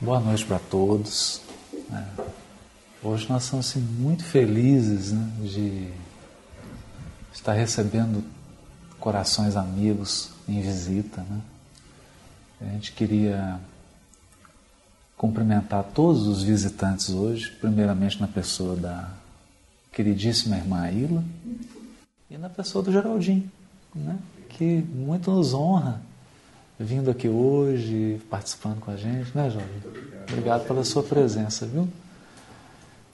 Boa noite para todos. É, hoje nós estamos assim, muito felizes né, de estar recebendo corações amigos em visita. Né? A gente queria cumprimentar todos os visitantes hoje, primeiramente na pessoa da queridíssima irmã Ilha e na pessoa do Geraldinho, né? que muito nos honra vindo aqui hoje, participando com a gente, né, Jorge? Obrigado. obrigado pela sua presença, viu?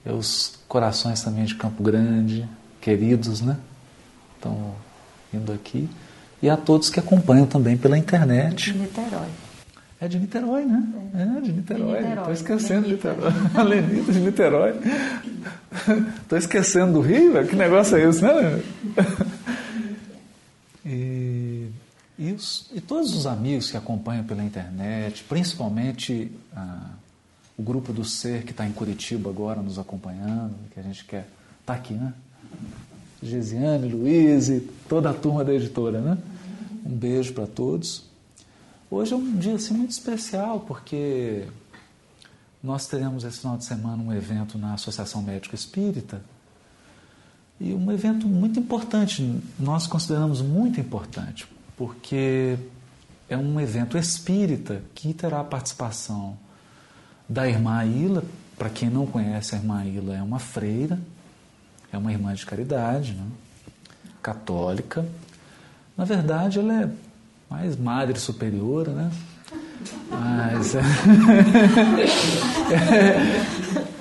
E os corações também de Campo Grande, queridos, né? Estão vindo aqui. E a todos que acompanham também pela internet. De Niterói. É de Niterói, né? É, é de Niterói. Estou esquecendo de Niterói. A Lenita de Niterói. Estou esquecendo do Rio? Que negócio é esse, né? E e, os, e todos os amigos que acompanham pela internet, principalmente ah, o grupo do Ser que está em Curitiba agora nos acompanhando, que a gente quer. Está aqui, né? Gesiane, Luiz e toda a turma da editora, né? Um beijo para todos. Hoje é um dia assim, muito especial, porque nós teremos esse final de semana um evento na Associação Médica Espírita. E um evento muito importante, nós consideramos muito importante, porque é um evento espírita que terá a participação da irmã Ila. Para quem não conhece, a irmã Ila é uma freira, é uma irmã de caridade, né? católica. Na verdade, ela é mais madre superiora, né? Mas é,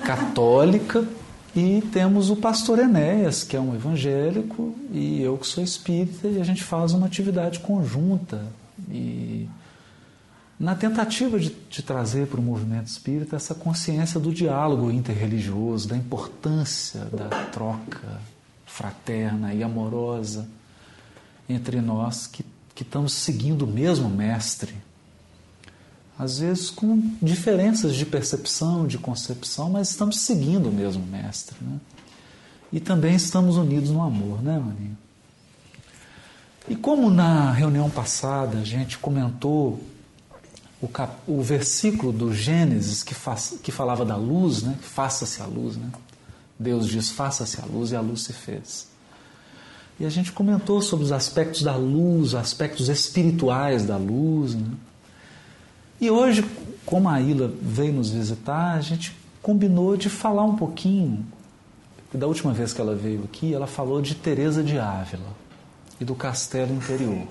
católica e temos o pastor Enéas, que é um evangélico, e eu que sou espírita, e a gente faz uma atividade conjunta. E na tentativa de, de trazer para o movimento espírita essa consciência do diálogo interreligioso, da importância da troca fraterna e amorosa entre nós que, que estamos seguindo o mesmo mestre às vezes com diferenças de percepção, de concepção, mas estamos seguindo o mesmo mestre. Né? E também estamos unidos no amor, né, Maninho? E como na reunião passada a gente comentou o, cap, o versículo do Gênesis que, faz, que falava da luz, né? Faça-se a luz, né? Deus diz: faça-se a luz e a luz se fez. E a gente comentou sobre os aspectos da luz, aspectos espirituais da luz, né? E hoje, como a Ilha veio nos visitar, a gente combinou de falar um pouquinho. Da última vez que ela veio aqui, ela falou de Teresa de Ávila e do castelo interior.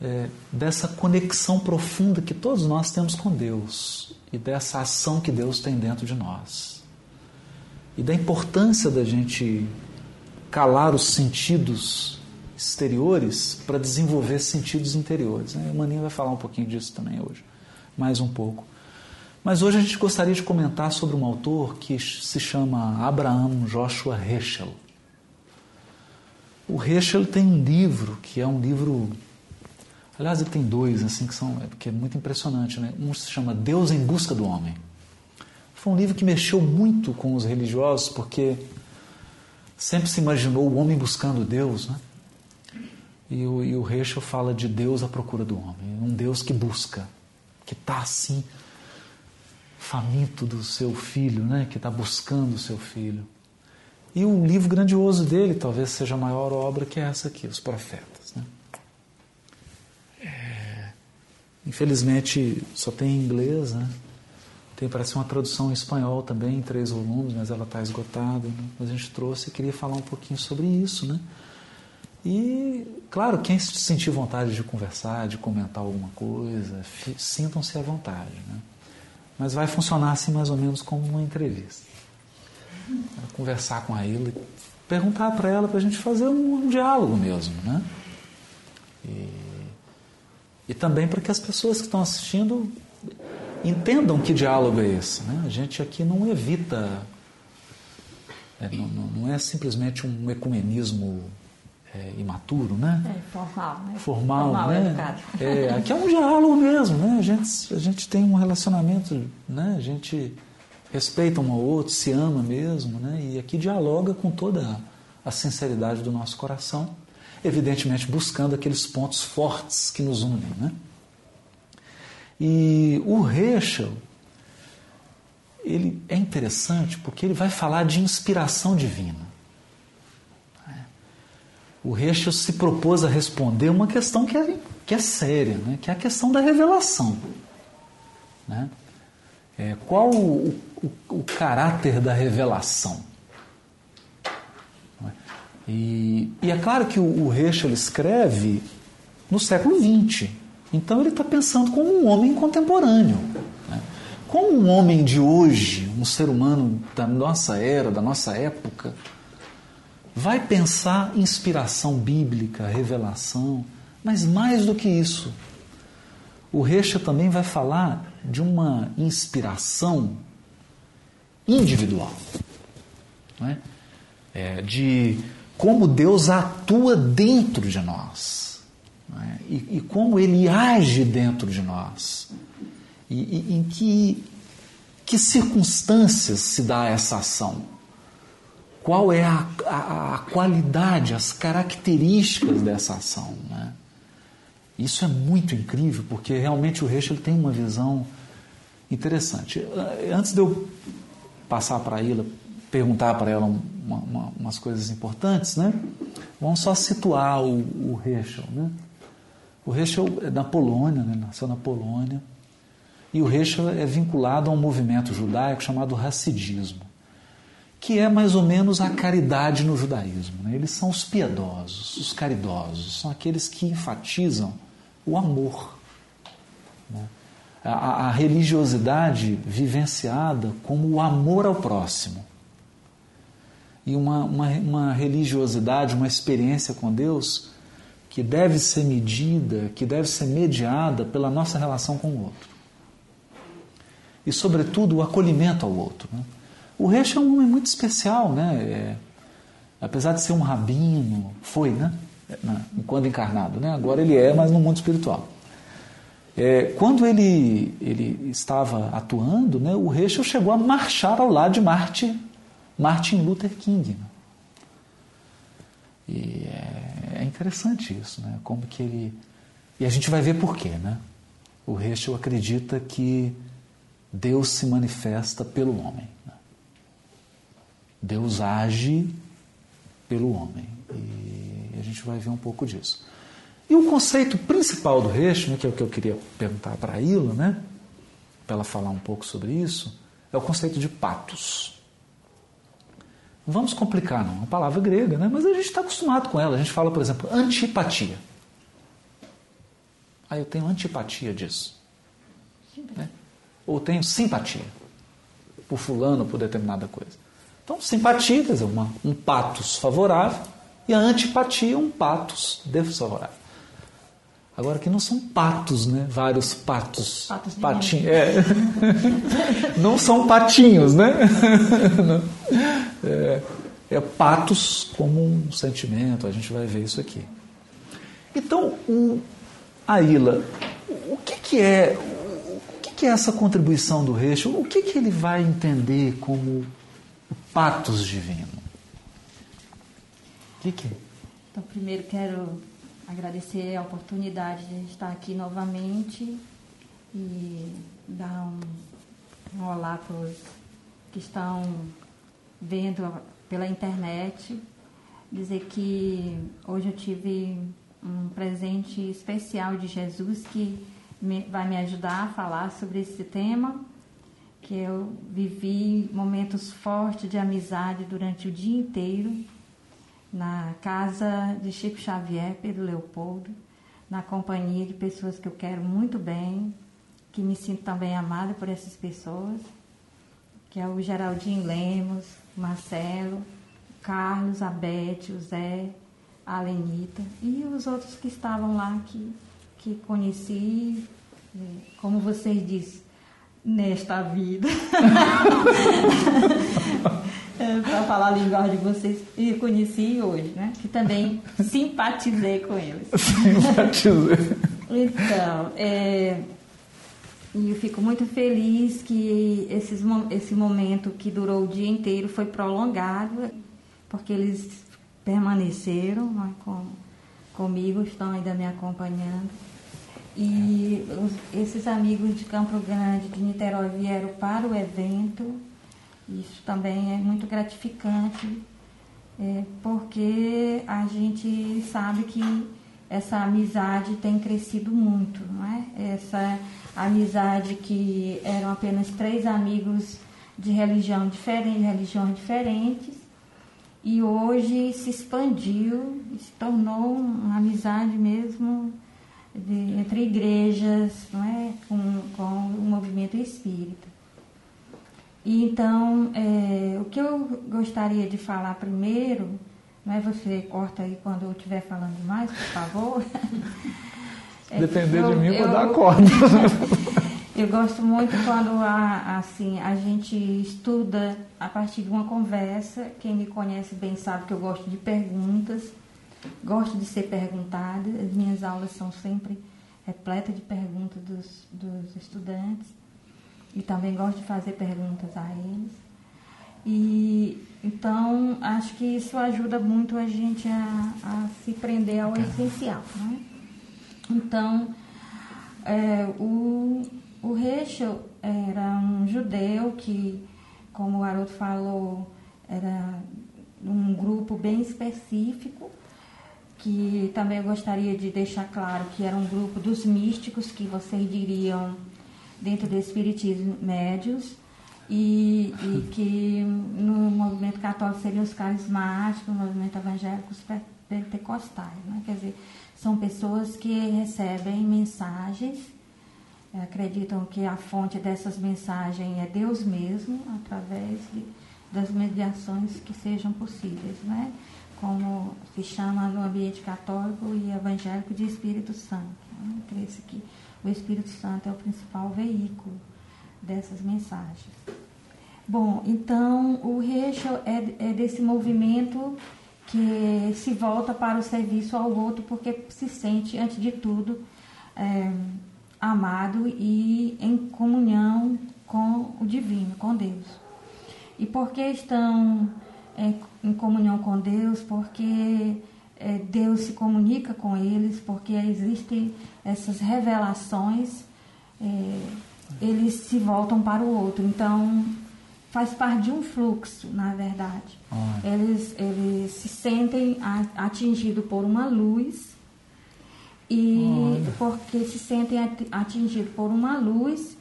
É, dessa conexão profunda que todos nós temos com Deus e dessa ação que Deus tem dentro de nós. E da importância da gente calar os sentidos exteriores para desenvolver sentidos interiores. Né? A Maninha vai falar um pouquinho disso também hoje, mais um pouco. Mas hoje a gente gostaria de comentar sobre um autor que se chama Abraham Joshua Heschel. O Heschel tem um livro que é um livro, aliás ele tem dois assim que são, que é muito impressionante, né? Um se chama Deus em busca do homem. Foi um livro que mexeu muito com os religiosos porque sempre se imaginou o homem buscando Deus, né? E o, e o fala de Deus à procura do homem, um Deus que busca, que está assim, faminto do seu filho, né? que está buscando o seu filho. E o livro grandioso dele talvez seja a maior obra que é essa aqui, Os Profetas. Né? É, infelizmente só tem em inglês, né? tem parece uma tradução em espanhol também, em três volumes, mas ela está esgotada. Né? Mas a gente trouxe e queria falar um pouquinho sobre isso. Né? E, claro, quem sentir vontade de conversar, de comentar alguma coisa, sintam-se à vontade. Né? Mas vai funcionar assim mais ou menos como uma entrevista. Conversar com a Ilha, perguntar para ela para a gente fazer um, um, diálogo mesmo. Né? E, e também para que as pessoas que estão assistindo entendam que diálogo é esse. Né? A gente aqui não evita. É, não, não é simplesmente um ecumenismo é, imaturo, né? É, formal, né? Formal, formal né? Educado. É, aqui é um diálogo mesmo, né? A gente, a gente tem um relacionamento, né? A gente respeita um ao outro, se ama mesmo, né? E aqui dialoga com toda a sinceridade do nosso coração, evidentemente buscando aqueles pontos fortes que nos unem, né? E o Rachel, ele é interessante porque ele vai falar de inspiração divina. O Rachel se propôs a responder uma questão que é, que é séria, né? que é a questão da revelação. Né? É, qual o, o, o, caráter da revelação? E, e, é claro que o, o escreve no século XX. Então ele está pensando como um homem contemporâneo. Né? Como um homem de hoje, um ser humano da nossa era, da nossa época, vai pensar inspiração bíblica, revelação, mas mais do que isso, o Recha também vai falar de uma inspiração individual, é? É, de como Deus atua dentro de nós é? e, e, como Ele age dentro de nós e, e em que, que circunstâncias se dá essa ação qual é a, a, a qualidade, as características dessa ação. Né? Isso é muito incrível, porque realmente o Reixa tem uma visão interessante. Antes de eu passar para a Ilha, perguntar para ela uma, uma, umas coisas importantes, né? vamos só situar o, o. Né? O Reichel é da Polônia, né? nasceu na Polônia, e o Reichel é vinculado a um movimento judaico chamado Hassidismo que é mais ou menos a caridade no judaísmo. Né? Eles são os piedosos, os caridosos, são aqueles que enfatizam o amor. Né? A, a, religiosidade vivenciada como o amor ao próximo. E uma, uma, uma religiosidade, uma experiência com Deus que deve ser medida, que deve ser mediada pela nossa relação com o outro. E, sobretudo, o acolhimento ao outro. Né? O Reich é um homem muito especial, né? É, apesar de ser um rabino, foi, né? Quando encarnado, né? Agora ele é, mas no mundo espiritual. É, quando ele, ele estava atuando, né, o Reichel chegou a marchar ao lado de Martin, Martin Luther King. Né? E é, é, interessante isso, né? Como que ele e a gente vai ver por quê, né? O Reichel acredita que Deus se manifesta pelo homem. Deus age pelo homem. E a gente vai ver um pouco disso. E o conceito principal do Reich, né, que é o que eu queria perguntar para a Ila, né, para ela falar um pouco sobre isso, é o conceito de patos. Vamos complicar, não. É uma palavra grega, né? mas a gente está acostumado com ela. A gente fala, por exemplo, antipatia. Aí eu tenho antipatia disso. Né? Ou tenho simpatia por fulano, por determinada coisa. Então, simpatia, quer dizer, uma, um patos favorável, e a antipatia, um patos desfavorável. Agora aqui não são patos, né? Vários patos. Patos patinhos. É. não são patinhos, né? é, é patos como um sentimento, a gente vai ver isso aqui. Então, o, a Ila, o que, que é o que, que é essa contribuição do Reixo? O que, que ele vai entender como patos divino. O que, que é? Então, primeiro quero agradecer a oportunidade de estar aqui novamente e dar um, um olá para os que estão vendo pela internet. Dizer que hoje eu tive um presente especial de Jesus que me, vai me ajudar a falar sobre esse tema que eu vivi momentos fortes de amizade durante o dia inteiro na casa de Chico Xavier, Pedro Leopoldo, na companhia de pessoas que eu quero muito bem, que me sinto também amada por essas pessoas, que é o Geraldinho Lemos, Marcelo, Carlos, a Beth, o Zé, a Lenita e os outros que estavam lá que, que conheci, eh, como vocês dizem, nesta vida. é, Para falar a linguagem de vocês, e conheci hoje, né? Que também simpatizei com eles. Simpatizei. então, é, e eu fico muito feliz que esses, esse momento que durou o dia inteiro foi prolongado, porque eles permaneceram né, com, comigo, estão ainda me acompanhando. E os, esses amigos de Campo Grande, de Niterói, vieram para o evento. Isso também é muito gratificante, é, porque a gente sabe que essa amizade tem crescido muito, não é? Essa amizade que eram apenas três amigos de religião diferente, religiões diferentes, e hoje se expandiu, se tornou uma amizade mesmo de, entre igrejas, não é? com, com o movimento espírita. E então, é, o que eu gostaria de falar primeiro, não é você corta aí quando eu estiver falando demais, por favor. É, Depender eu, de mim, eu vou dar corda. eu gosto muito quando a, assim, a gente estuda a partir de uma conversa. Quem me conhece bem sabe que eu gosto de perguntas, gosto de ser perguntada. As minhas aulas são sempre repletas de perguntas dos, dos estudantes. E também gosto de fazer perguntas a eles. E então acho que isso ajuda muito a gente a, a se prender ao essencial. Né? Então, é, o, o Rachel era um judeu que, como o Haroldo falou, era um grupo bem específico, que também gostaria de deixar claro que era um grupo dos místicos, que vocês diriam dentro do Espiritismo médios, e, e que no movimento católico seriam os carismáticos, no movimento evangélico os pentecostais. Né? Quer dizer, são pessoas que recebem mensagens, acreditam que a fonte dessas mensagens é Deus mesmo, através de, das mediações que sejam possíveis, né? Como se chama no ambiente católico e evangélico de Espírito Santo. Crê-se que o Espírito Santo é o principal veículo dessas mensagens. Bom, então o Rachel é, é desse movimento que se volta para o serviço ao outro porque se sente, antes de tudo, é, amado e em comunhão com o divino, com Deus. E porque estão é, em comunhão com Deus? Porque é, Deus se comunica com eles, porque existem essas revelações, é, eles se voltam para o outro. Então, faz parte de um fluxo, na verdade. Eles, eles se sentem atingidos por uma luz e Olha. porque se sentem atingidos por uma luz,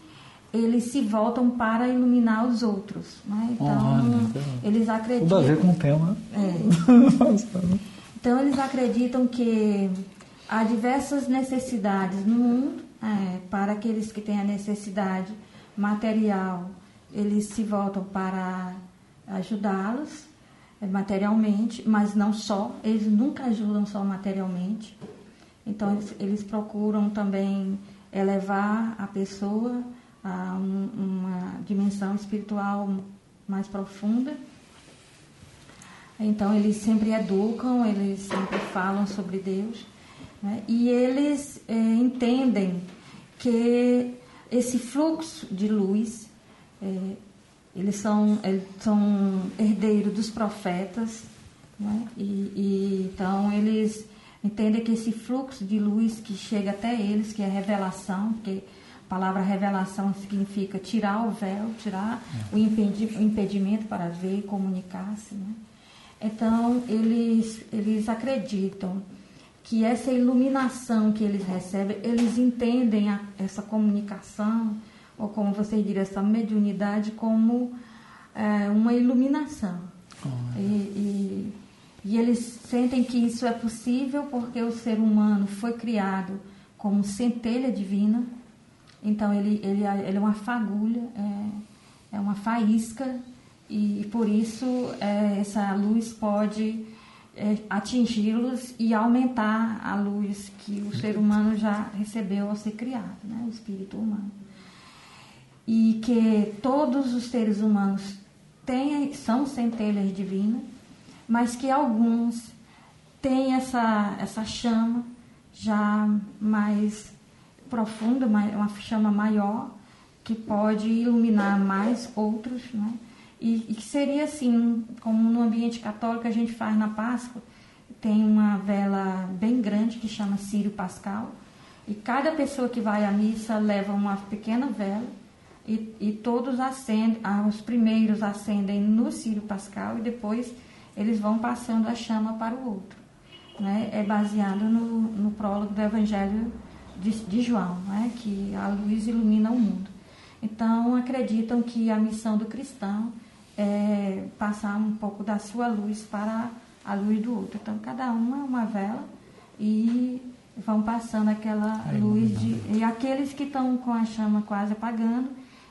eles se voltam para iluminar os outros. Né? Então, eles acreditam. Tudo a ver com o tema. É. então, eles acreditam que há diversas necessidades no mundo é, para aqueles que têm a necessidade material eles se voltam para ajudá-los eh, materialmente, mas não só, eles nunca ajudam só materialmente. Então, eles, eles procuram também elevar a pessoa a um, uma dimensão espiritual mais profunda. Então, eles sempre educam, eles sempre falam sobre Deus. Né? E eles é, entendem que esse fluxo de luz é, eles, são, eles são herdeiros dos profetas, né? e, e, então eles entendem que esse fluxo de luz que chega até eles, que é revelação, porque a palavra revelação significa tirar o véu, tirar o, impedi o impedimento para ver e comunicar-se. Né? Então eles, eles acreditam que essa iluminação que eles recebem, eles entendem a, essa comunicação, ou como você diria, essa mediunidade como é, uma iluminação. Oh, e, e, e, eles sentem que isso é possível porque o ser humano foi criado como centelha divina, então ele, ele, ele é uma fagulha, é, é uma faísca, e, e por isso é, essa luz pode é, atingi-los e aumentar a luz que o ser humano já recebeu ao ser criado, né? o espírito humano e que todos os seres humanos têm, são centelhas divinas, mas que alguns têm essa, essa chama já mais profunda, uma chama maior, que pode iluminar mais outros, né? E, que seria assim, como no ambiente católico a gente faz na Páscoa, tem uma vela bem grande que chama Sírio Pascal, E cada pessoa que vai à missa leva uma pequena vela e, e todos acendem, ah, os primeiros acendem no Círio Pascal e depois eles vão passando a chama para o outro. Né? É baseado no, no prólogo do Evangelho de, de João, né? que a luz ilumina o mundo. Então acreditam que a missão do cristão é passar um pouco da sua luz para a luz do outro. Então cada uma é uma vela e vão passando aquela luz de. E aqueles que estão com a chama quase apagando,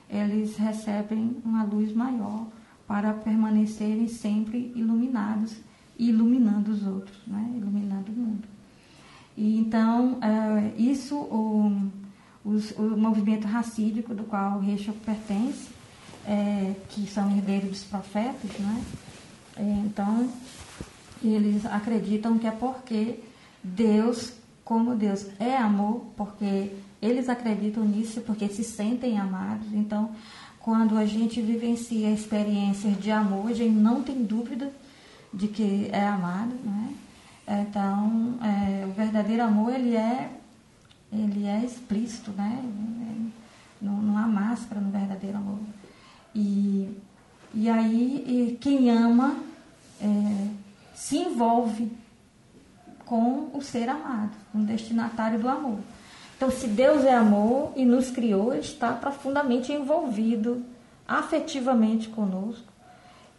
eles recebem uma luz maior para permanecerem sempre iluminados e iluminando os outros, né? iluminando o mundo. E então, é, isso, o, os, o movimento racídico do qual o Reichel pertence, é, que são herdeiros dos profetas, né? É, então, eles acreditam que é porque Deus, como Deus é amor, porque eles acreditam nisso, porque se sentem amados. Então, quando a gente vivencia experiências de amor, a gente não tem dúvida de que é amado, né? Então, é, o verdadeiro amor, ele é, ele é explícito, né? Não, não há máscara no verdadeiro amor. E, e aí, e quem ama é, se envolve com o ser amado, com o destinatário do amor. Então, se Deus é amor e nos criou, está profundamente envolvido afetivamente conosco.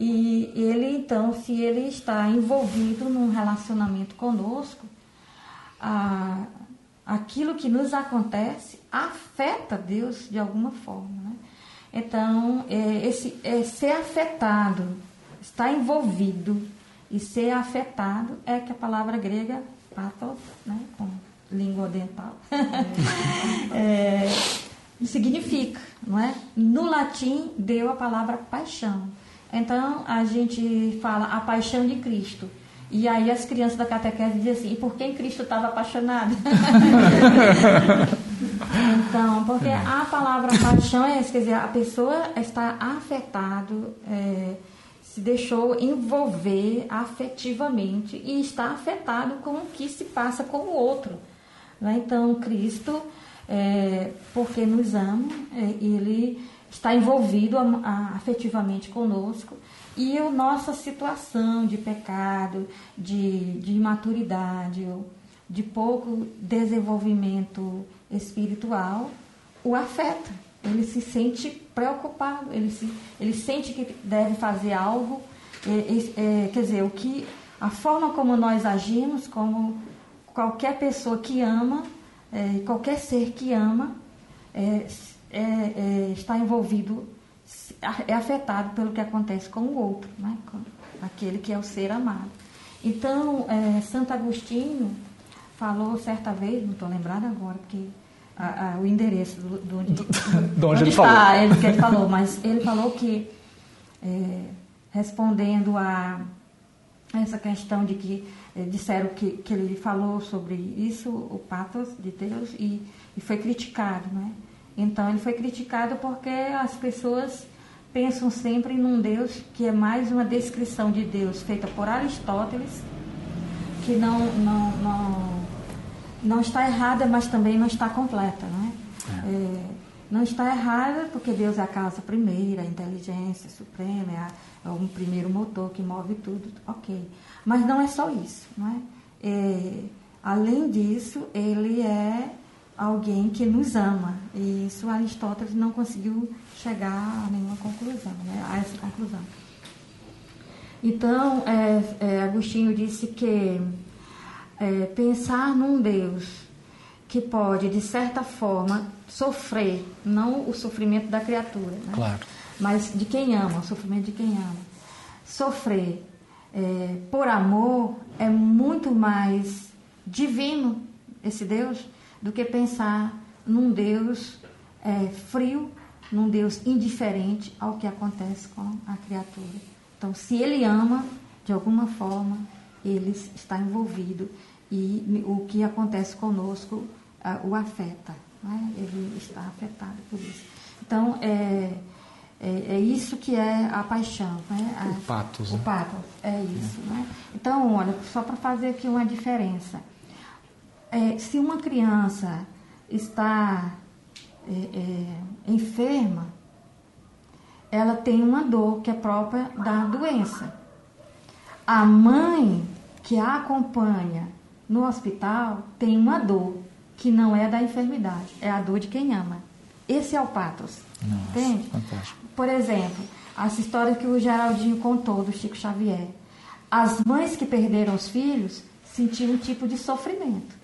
E ele, então, se ele está envolvido num relacionamento conosco, a, aquilo que nos acontece afeta Deus de alguma forma. Né? Então, é, esse, é, ser afetado, estar envolvido e ser afetado é que a palavra grega pathos, né, com língua dental, é, significa, não é? No latim deu a palavra paixão. Então a gente fala a paixão de Cristo. E aí as crianças da catequese dizem assim, e por quem Cristo estava apaixonado? então, porque a palavra paixão é quer dizer, a pessoa está afetado, é, se deixou envolver afetivamente e está afetado com o que se passa com o outro. Né? Então, Cristo, é, porque nos ama, é, ele está envolvido afetivamente conosco e a nossa situação de pecado, de, de imaturidade, de pouco desenvolvimento espiritual, o afeta. Ele se sente preocupado, ele, se, ele sente que deve fazer algo, é, é, quer dizer, o que, a forma como nós agimos, como qualquer pessoa que ama, é, qualquer ser que ama, é, é, é, está envolvido, é afetado pelo que acontece com o outro, né? com aquele que é o ser amado. Então, é, Santo Agostinho falou certa vez, não estou lembrada agora, porque a, a, o endereço do, do, do, do onde, onde ele está, falou. ele que ele falou, mas ele falou que, é, respondendo a essa questão de que eh, disseram que, que ele falou sobre isso, o patos de Deus, e, e foi criticado, né? Então ele foi criticado porque as pessoas pensam sempre num Deus que é mais uma descrição de Deus feita por Aristóteles, que não, não, não, não está errada, mas também não está completa, né? É. É, não está errada porque Deus é a causa primeira, a inteligência suprema, é, a, é o primeiro motor que move tudo, ok. Mas não é só isso, não é? é além disso, ele é alguém que nos ama. E isso Aristóteles não conseguiu chegar a nenhuma conclusão, né? a essa conclusão. Então, é, é, Agostinho disse que é, pensar num Deus que pode, de certa forma, sofrer, não o sofrimento da criatura, né? claro. mas de quem ama, o sofrimento de quem ama, sofrer é, por amor é muito mais divino esse Deus do que pensar num Deus é, frio, num Deus indiferente ao que acontece com a criatura. Então, se ele ama, de alguma forma, ele está envolvido e o que acontece conosco o afeta. Né? Ele está afetado por isso. Então, é, é, é, isso que é a paixão. Né? A, o patos. O né? patos, é isso. É. Né? Então, olha, só para fazer aqui uma diferença. É, se uma criança está é, é, enferma, ela tem uma dor que é própria da doença. A mãe que a acompanha no hospital tem uma dor que não é da enfermidade, é a dor de quem ama. Esse é o patos. Nossa, entende? Fantástico. Por exemplo, essa história que o Geraldinho contou do Chico Xavier. As mães que perderam os filhos sentiam um tipo de sofrimento.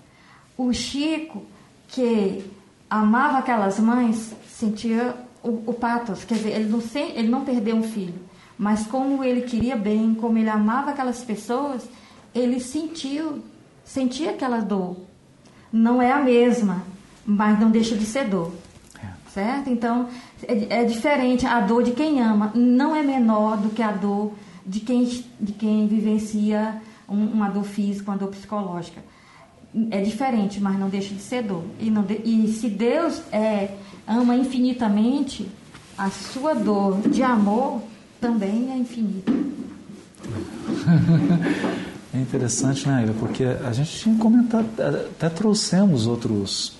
O Chico, que amava aquelas mães, sentia o, o patos, quer dizer, ele não, ele não perdeu um filho, mas como ele queria bem, como ele amava aquelas pessoas, ele sentiu, sentia aquela dor. Não é a mesma, mas não deixa de ser dor. É. Certo? Então, é, é diferente. A dor de quem ama não é menor do que a dor de quem, de quem vivencia um, uma dor física, uma dor psicológica. É diferente, mas não deixa de ser dor. E, não de, e se Deus é, ama infinitamente, a sua dor de amor também é infinita. É interessante, né, Ira? Porque a gente tinha comentado, até trouxemos outros,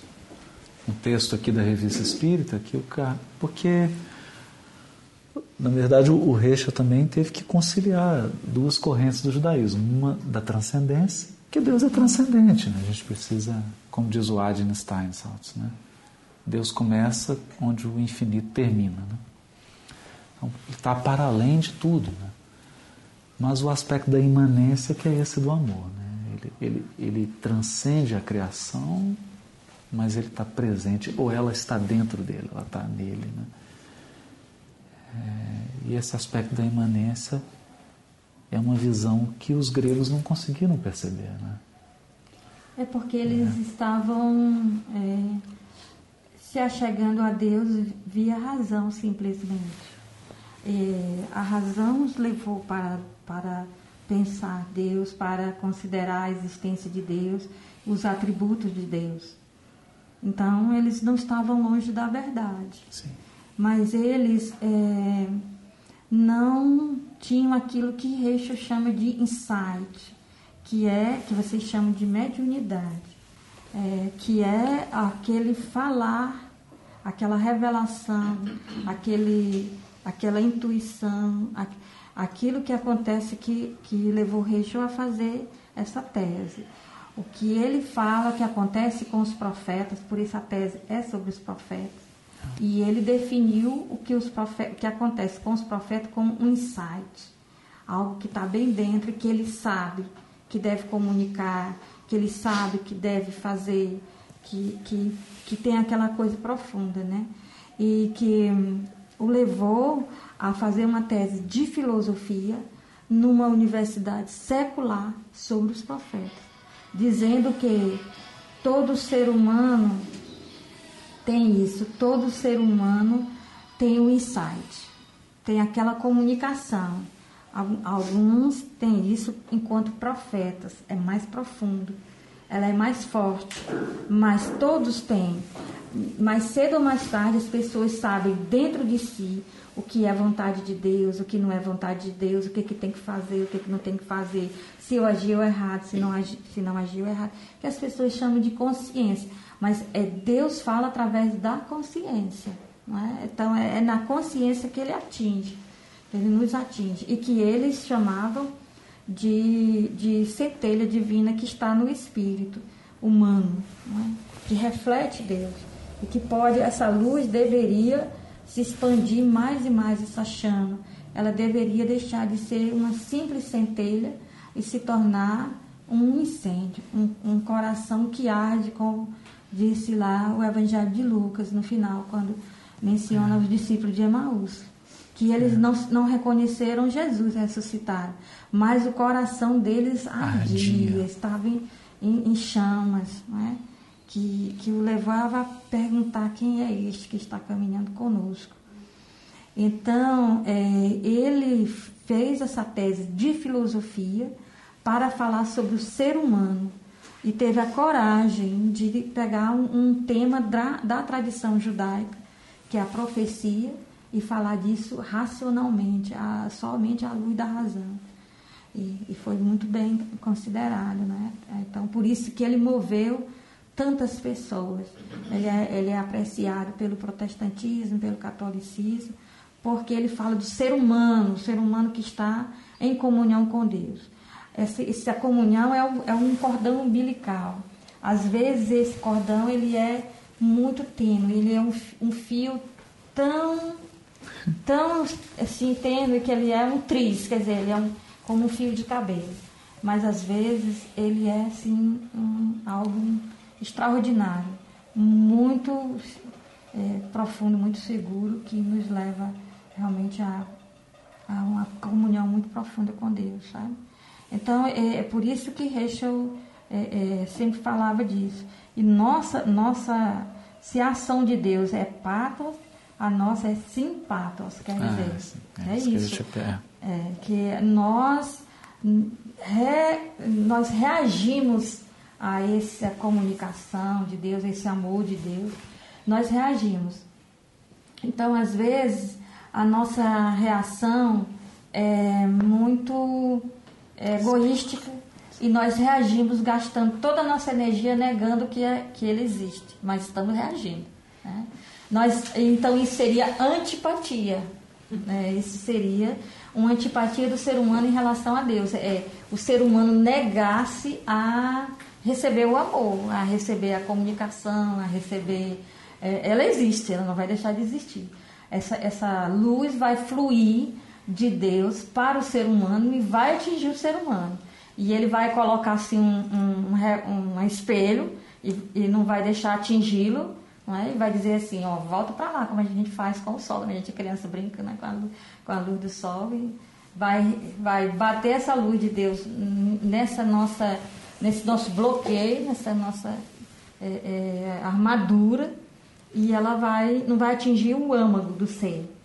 um texto aqui da Revista Espírita, que o cara, porque na verdade o Reixa também teve que conciliar duas correntes do judaísmo, uma da transcendência, que Deus é transcendente, né? A gente precisa, como diz o Adin Steinsaltz, né? Deus começa onde o infinito termina, né? Então, ele está para além de tudo, né? mas o aspecto da imanência que é esse do amor. Né? Ele, ele, ele transcende a criação, mas ele está presente, ou ela está dentro dele, ela está nele. Né? É, e esse aspecto da imanência é uma visão que os gregos não conseguiram perceber. Né? É porque eles é. estavam é, se achegando a Deus via razão, simplesmente. É, a razão os levou para para pensar Deus, para considerar a existência de Deus, os atributos de Deus. Então, eles não estavam longe da verdade. Sim. Mas eles é, não tinham aquilo que Reicho chama de insight, que é, que vocês chamam de mediunidade, é, que é aquele falar, aquela revelação, aquele, aquela intuição, aquilo que acontece que, que levou Reichel a fazer essa tese. O que ele fala que acontece com os profetas, por isso a tese é sobre os profetas. E ele definiu o que, os profetas, que acontece com os profetas como um insight, algo que está bem dentro e que ele sabe que deve comunicar, que ele sabe que deve fazer, que, que, que tem aquela coisa profunda, né? E que hum, o levou a fazer uma tese de filosofia numa universidade secular sobre os profetas, dizendo que todo ser humano tem isso, todo ser humano tem o insight, tem aquela comunicação. Alguns têm isso enquanto profetas, é mais profundo, ela é mais forte, mas todos têm. Mais cedo ou mais tarde as pessoas sabem dentro de si o que é vontade de Deus, o que não é vontade de Deus, o que, que tem que fazer, o que, que não tem que fazer, se eu agiu errado, se não, agi, se não errado, que as pessoas chamam de consciência. Mas é Deus fala através da consciência. É? Então é, é na consciência que ele atinge, ele nos atinge. E que eles chamavam de, de centelha divina que está no espírito humano, é? que reflete Deus. E que pode, essa luz deveria se expandir mais e mais essa chama. Ela deveria deixar de ser uma simples centelha e se tornar um incêndio, um, um coração que arde, como disse lá o Evangelho de Lucas no final, quando menciona os discípulos de Emaús, que eles não, não reconheceram Jesus ressuscitado, mas o coração deles ardia, ardia. estava em, em, em chamas, não é? que, que o levava a perguntar quem é este que está caminhando conosco. Então, é, ele fez essa tese de filosofia para falar sobre o ser humano e teve a coragem de pegar um, um tema da, da tradição judaica, que é a profecia, e falar disso racionalmente, a, somente à luz da razão. E, e, foi muito bem considerado. Né? Então, por isso que ele moveu tantas pessoas. Ele é, ele é apreciado pelo protestantismo, pelo catolicismo, porque ele fala do ser humano, o ser humano que está em comunhão com Deus. Essa, essa comunhão é, é um cordão umbilical. Às vezes esse cordão ele é muito tênue, ele é um, um fio tão, tão assim, tênue que ele é um tris, quer dizer, ele é um, como um fio de cabelo. Mas às vezes ele é assim um, algo extraordinário, muito é, profundo, muito seguro, que nos leva realmente a, a uma comunhão muito profunda com Deus, sabe? Então é, é por isso que Rachel é, é, sempre falava disso. E nossa, nossa, se a ação de Deus é patos, a nossa é simpatos, quer ah, dizer. é, é isso. Que, é, que nós, re, nós reagimos a essa comunicação de Deus, a esse amor de Deus, nós reagimos. Então, às vezes, a nossa reação é muito egoística e nós reagimos gastando toda a nossa energia negando que, é, que ele existe, mas estamos reagindo. Né? Nós, então isso seria antipatia. Né? Isso seria uma antipatia do ser humano em relação a Deus. É o ser humano negasse a receber o amor, a receber a comunicação, a receber. É, ela existe, ela não vai deixar de existir. Essa, essa luz vai fluir de Deus para o ser humano e vai atingir o ser humano. E ele vai colocar assim um, um, um, espelho e, e, não vai deixar atingi-lo. Né? E vai dizer assim, ó, volta para lá, como a gente faz com o sol. Né? A gente criança brinca né? com, a luz, com a luz do sol e vai, vai bater essa luz de Deus nessa nossa, nesse nosso bloqueio, nessa nossa é, é, armadura e ela vai, não vai atingir o âmago do ser.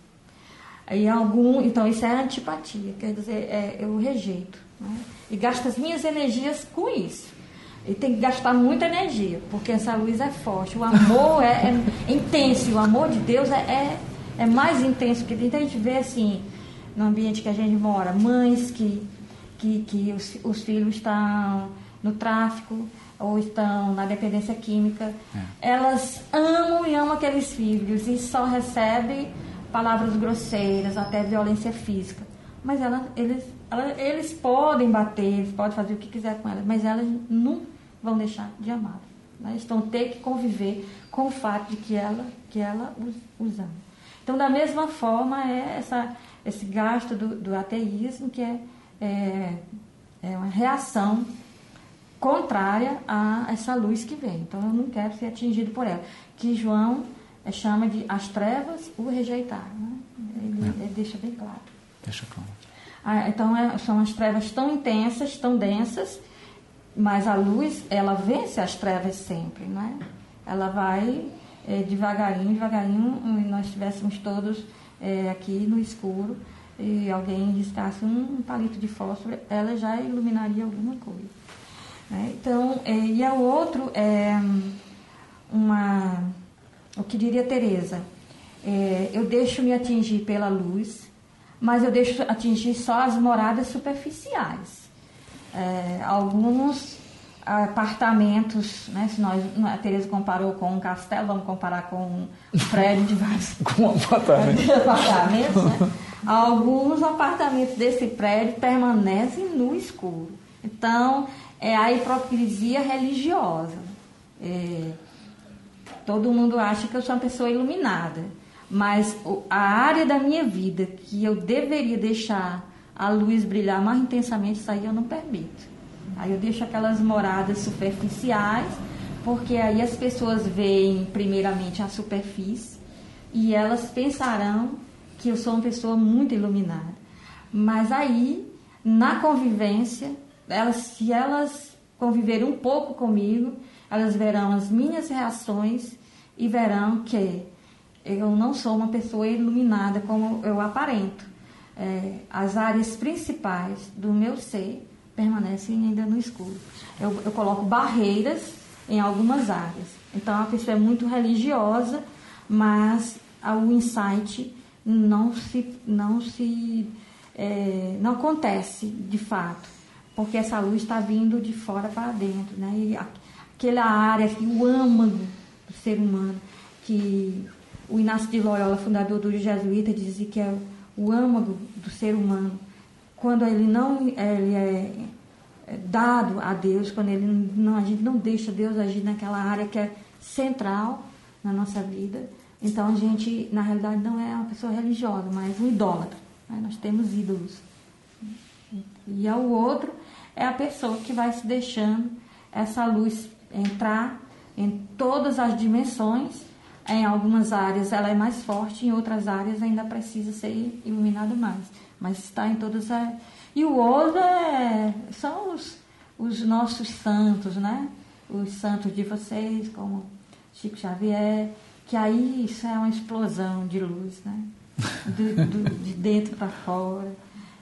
Aí algum, então isso é antipatia, quer dizer, é, eu rejeito. Né? E gasto as minhas energias com isso. E tem que gastar muita energia, porque essa luz é forte. O amor é, é intenso, o amor de Deus é, é, é mais intenso. Porque então a gente vê assim, no ambiente que a gente mora, mães que, que, que os, os filhos estão no tráfico ou estão na dependência química, é. elas amam e amam aqueles filhos e só recebem palavras grosseiras, até violência física. Mas ela, eles, ela, eles podem bater, eles podem fazer o que quiser com elas, mas elas não vão deixar de amar. Né? Eles vão ter que conviver com o fato de que ela, que ela os, os ama. Então, da mesma forma, é essa, esse gasto do, do ateísmo, que é, é, é uma reação contrária a essa luz que vem. Então, eu não quero ser atingido por ela. Que João chama de as trevas o rejeitar. Né? Ele, é. ele, deixa bem claro. Deixa claro. Ah, então é, são as trevas tão intensas, tão densas, mas a luz ela vence as trevas sempre, né? Ela vai é, devagarinho, devagarinho. Nós estivéssemos todos é, aqui no escuro e alguém riscasse um, um palito de fósforo, ela já iluminaria alguma coisa. Né? Então, é, e o outro é uma o que diria Teresa? É, eu deixo me atingir pela luz, mas eu deixo atingir só as moradas superficiais. É, alguns apartamentos, né, se nós, a Teresa comparou com um castelo, vamos comparar com um prédio de vários com um apartamento. apartamentos, né? Alguns apartamentos desse prédio permanecem no escuro. Então, é a hipocrisia religiosa. É, Todo mundo acha que eu sou uma pessoa iluminada, mas a área da minha vida que eu deveria deixar a luz brilhar mais intensamente, isso aí eu não permito. Aí eu deixo aquelas moradas superficiais, porque aí as pessoas veem primeiramente a superfície e elas pensarão que eu sou uma pessoa muito iluminada. Mas aí, na convivência, elas, se elas conviverem um pouco comigo, elas verão as minhas reações e verão que eu não sou uma pessoa iluminada como eu aparento. É, as áreas principais do meu ser permanecem ainda no escuro. Eu, eu coloco barreiras em algumas áreas. Então a pessoa é muito religiosa, mas o insight não se não se é, não acontece de fato, porque essa luz está vindo de fora para dentro, né? E aquela área, que o âmago do ser humano, que o Inácio de Loyola, fundador do jesuíta, dizia que é o âmago do ser humano. Quando ele não ele é, é dado a Deus, quando ele não, a gente não deixa Deus agir naquela área que é central na nossa vida, então a gente, na realidade, não é uma pessoa religiosa, mas um idólatra. Né? Nós temos ídolos. E o outro é a pessoa que vai se deixando essa luz entrar em todas as dimensões. Em algumas áreas ela é mais forte, em outras áreas ainda precisa ser iluminada mais. Mas está em todas as. E o outro é, são os, os nossos santos, né? Os santos de vocês, como Chico Xavier, que aí isso é uma explosão de luz, né? Do, do, de dentro para fora.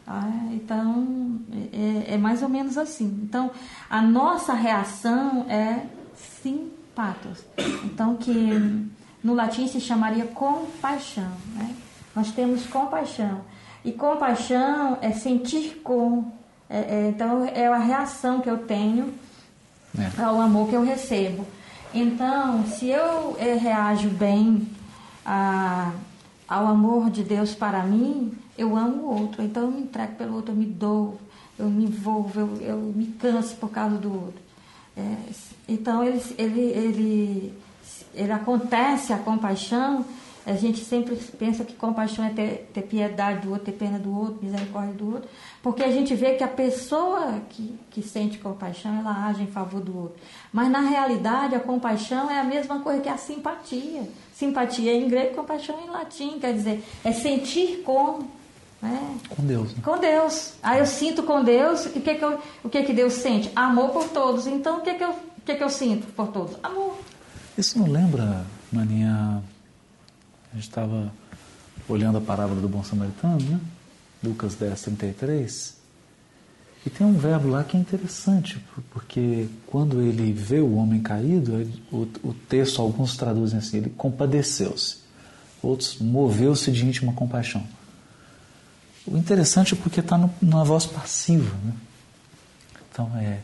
Ah, então, é, é, mais ou menos assim. Então, a nossa reação é simpatos. Então, que no latim se chamaria compaixão. Né? Nós temos compaixão. E compaixão é sentir com. É, é, então, é a reação que eu tenho é. ao amor que eu recebo. Então, se eu eh, reajo bem a, ao amor de Deus para mim, eu amo o outro. Então, eu me entrego pelo outro, eu me dou, eu me envolvo, eu, eu me canso por causa do outro. É, então, ele, ele, ele, ele acontece a compaixão a gente sempre pensa que compaixão é ter, ter, piedade do outro, ter pena do outro, misericórdia do outro, porque a gente vê que a pessoa que, que sente compaixão, ela age em favor do outro. Mas na realidade, a compaixão é a mesma coisa que a simpatia. Simpatia em grego, compaixão em latim, quer dizer, é sentir com. Né? Com Deus. Né? Com Deus. Aí eu sinto com Deus, o que, que, eu, o que, que Deus sente? Amor por todos. Então, o que, que, eu, o que, que eu sinto por todos? Amor. Isso não lembra, Maninha, a gente estava olhando a parábola do bom samaritano, né? Lucas 10, 33. E tem um verbo lá que é interessante, porque quando ele vê o homem caído, o, o texto, alguns traduzem assim, ele compadeceu-se, outros moveu-se de íntima compaixão. O interessante é porque está na voz passiva. Né? Então, é,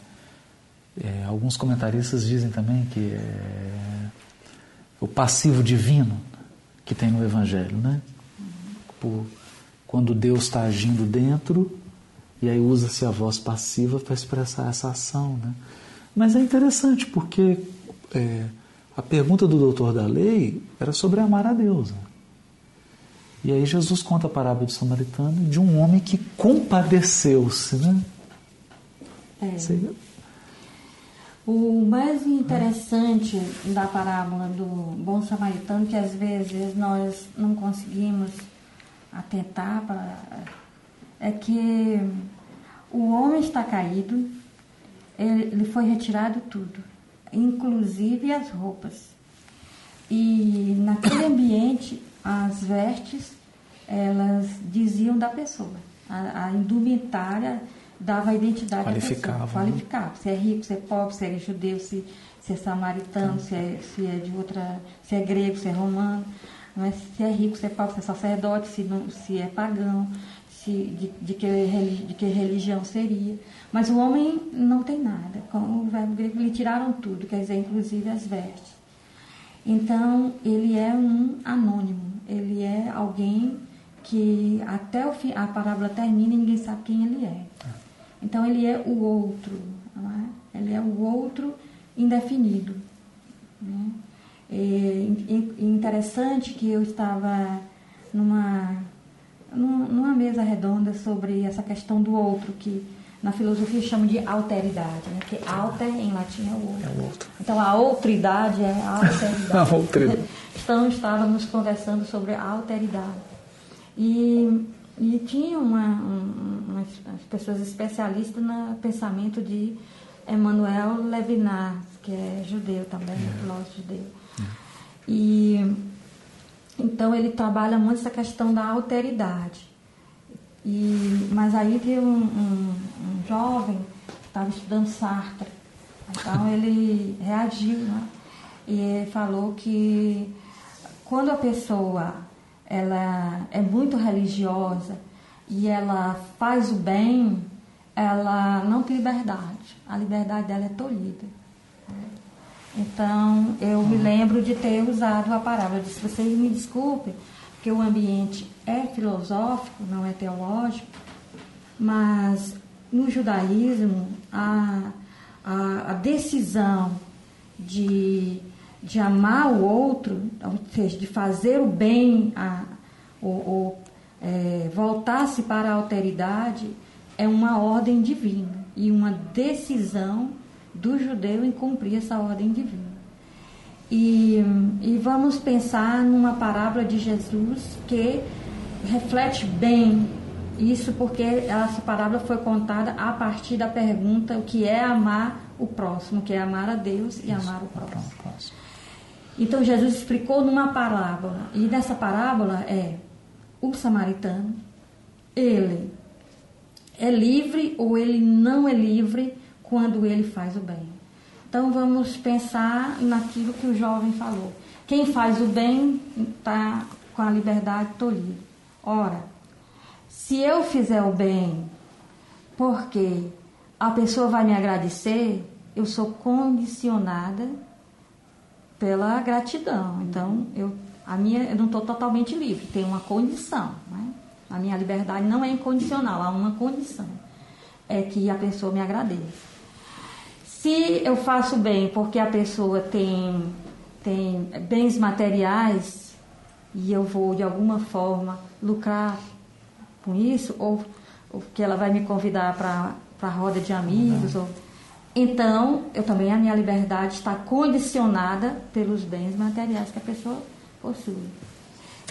é, alguns comentaristas dizem também que é o passivo divino que tem no Evangelho, né? Por, quando Deus está agindo dentro, e aí usa-se a voz passiva para expressar essa ação, né? Mas é interessante porque é, a pergunta do doutor da lei era sobre amar a Deus. Né? E aí Jesus conta a parábola do samaritano de um homem que compadeceu-se, né? É. O mais interessante da parábola do bom samaritano, que às vezes nós não conseguimos atentar para, é que o homem está caído, ele foi retirado tudo, inclusive as roupas. E naquele ambiente, as vestes, elas diziam da pessoa. A, a indumentária dava a identidade qualificava, da pessoa. Qualificava. Né? Se é rico, se é pobre, se é judeu, se, se é samaritano, se é, se é de outra. se é grego, se é romano. Mas se é rico, se é pobre, se é sacerdote, se, não, se é pagão, se, de, de, que, de que religião seria. Mas o homem não tem nada. Com o verbo grego lhe tiraram tudo, quer dizer, inclusive as vestes. Então, ele é um anônimo, ele é alguém que até o fim, a parábola termina e ninguém sabe quem ele é. Então ele é o outro, é? ele é o outro indefinido. Né? É interessante que eu estava numa, numa mesa redonda sobre essa questão do outro, que na filosofia chama de alteridade, né? que alter em latim é o outro. É o outro. Então a outridade é a alteridade. a alteridade. Então estávamos conversando sobre a alteridade. E e tinha uma, um, umas pessoas especialistas no pensamento de Emmanuel Levinas, que é judeu também, é. filósofo judeu. É. E então ele trabalha muito essa questão da alteridade. E, mas aí tem um, um jovem estava estudando Sartre. Então ele reagiu, né? E falou que quando a pessoa ela é muito religiosa e ela faz o bem, ela não tem liberdade. A liberdade dela é tolhida. Então, eu me lembro de ter usado a parábola. Eu disse, vocês me desculpem, porque o ambiente é filosófico, não é teológico, mas no judaísmo, a, a, a decisão de, de amar o outro, ou seja, de fazer o bem, a, ou, ou é, voltar-se para a alteridade, é uma ordem divina e uma decisão do judeu em cumprir essa ordem divina. E, e vamos pensar numa parábola de Jesus que reflete bem isso, porque essa parábola foi contada a partir da pergunta o que é amar o próximo, o que é amar a Deus e amar o próximo. Então Jesus explicou numa parábola, e nessa parábola é o samaritano, ele é livre ou ele não é livre quando ele faz o bem. Então vamos pensar naquilo que o jovem falou. Quem faz o bem está com a liberdade tolhida. Ora, se eu fizer o bem porque a pessoa vai me agradecer, eu sou condicionada pela gratidão. Então, eu, a minha, eu não estou totalmente livre, tem uma condição. Né? A minha liberdade não é incondicional, há uma condição. É que a pessoa me agradeça. Se eu faço bem porque a pessoa tem, tem bens materiais e eu vou de alguma forma lucrar com isso, ou, ou que ela vai me convidar para a roda de amigos, ou, então eu também, a minha liberdade está condicionada pelos bens materiais que a pessoa possui.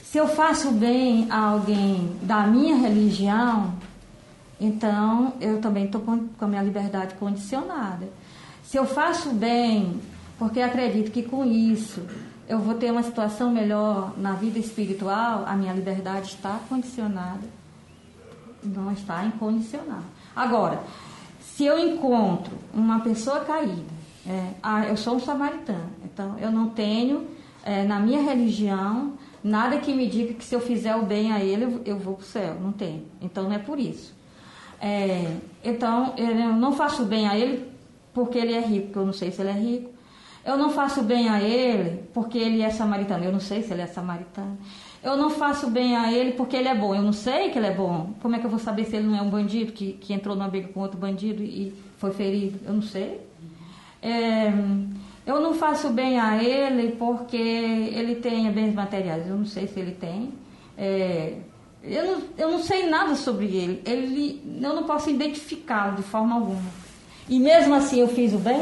Se eu faço bem a alguém da minha religião, então eu também estou com, com a minha liberdade condicionada. Se eu faço bem, porque acredito que com isso eu vou ter uma situação melhor na vida espiritual, a minha liberdade está condicionada, não está incondicional. Agora, se eu encontro uma pessoa caída, é, ah, eu sou um samaritano, então eu não tenho é, na minha religião nada que me diga que se eu fizer o bem a ele eu vou para o céu, não tenho. Então não é por isso. É, então eu não faço bem a ele porque ele é rico, eu não sei se ele é rico. Eu não faço bem a ele porque ele é samaritano, eu não sei se ele é samaritano. Eu não faço bem a ele porque ele é bom, eu não sei que ele é bom. Como é que eu vou saber se ele não é um bandido que, que entrou numa briga com outro bandido e foi ferido? Eu não sei. É, eu não faço bem a ele porque ele tem bens materiais, eu não sei se ele tem. É, eu, não, eu não sei nada sobre ele. ele eu não posso identificá-lo de forma alguma e mesmo assim eu fiz o bem,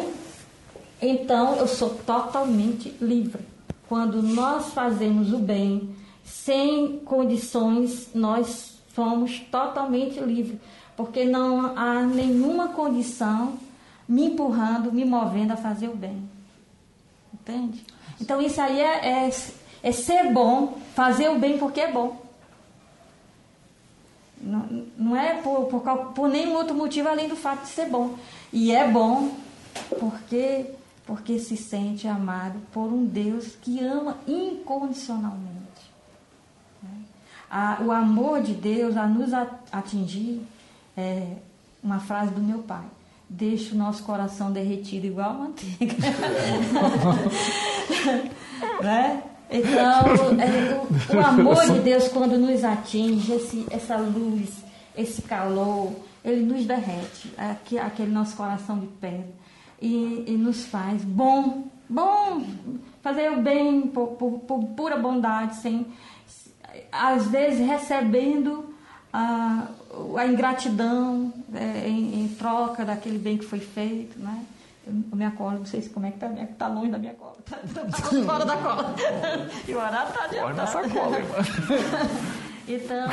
então eu sou totalmente livre. Quando nós fazemos o bem sem condições, nós somos totalmente livres, porque não há nenhuma condição me empurrando, me movendo a fazer o bem. Entende? Então isso aí é, é, é ser bom, fazer o bem porque é bom. Não, não é por, por, por nenhum outro motivo além do fato de ser bom. E é bom porque porque se sente amado por um Deus que ama incondicionalmente. Né? o amor de Deus a nos atingir é uma frase do meu pai. Deixa o nosso coração derretido igual manteiga. né? Então, é, o, o, amor de Deus, quando nos atinge, esse, essa luz, esse calor, ele nos derrete, aqui, aquele nosso coração de pedra, e, e, nos faz bom, bom, fazer o bem por, por, por pura bondade, sem, às vezes recebendo a, a ingratidão é, em, em, troca daquele bem que foi feito, né? Eu, minha cola, não sei se como é que tá, minha, tá longe da minha cola, tá, tá fora da cola. e o horário tá adiantado. Olha nessa cola, irmã. Então,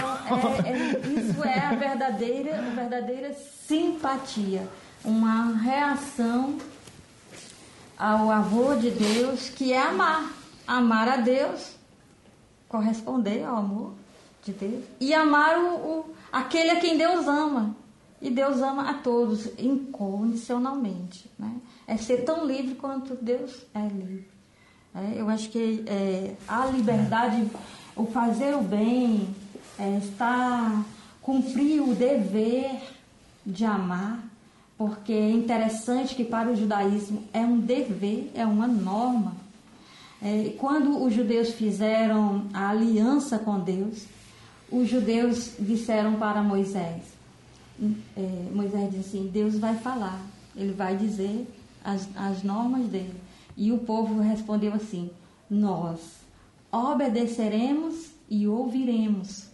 é, é, isso é a verdadeira, a verdadeira simpatia, uma reação ao amor de Deus, que é amar. Amar a Deus, corresponder ao amor de Deus, e amar o, o aquele a quem Deus ama. E Deus ama a todos incondicionalmente. Né? É ser tão livre quanto Deus é livre. É, eu acho que é, a liberdade, o fazer o bem, é, está cumprir o dever de amar, porque é interessante que para o judaísmo é um dever, é uma norma. É, quando os judeus fizeram a aliança com Deus, os judeus disseram para Moisés, é, Moisés disse assim, Deus vai falar, ele vai dizer as, as normas dele. E o povo respondeu assim, nós obedeceremos e ouviremos.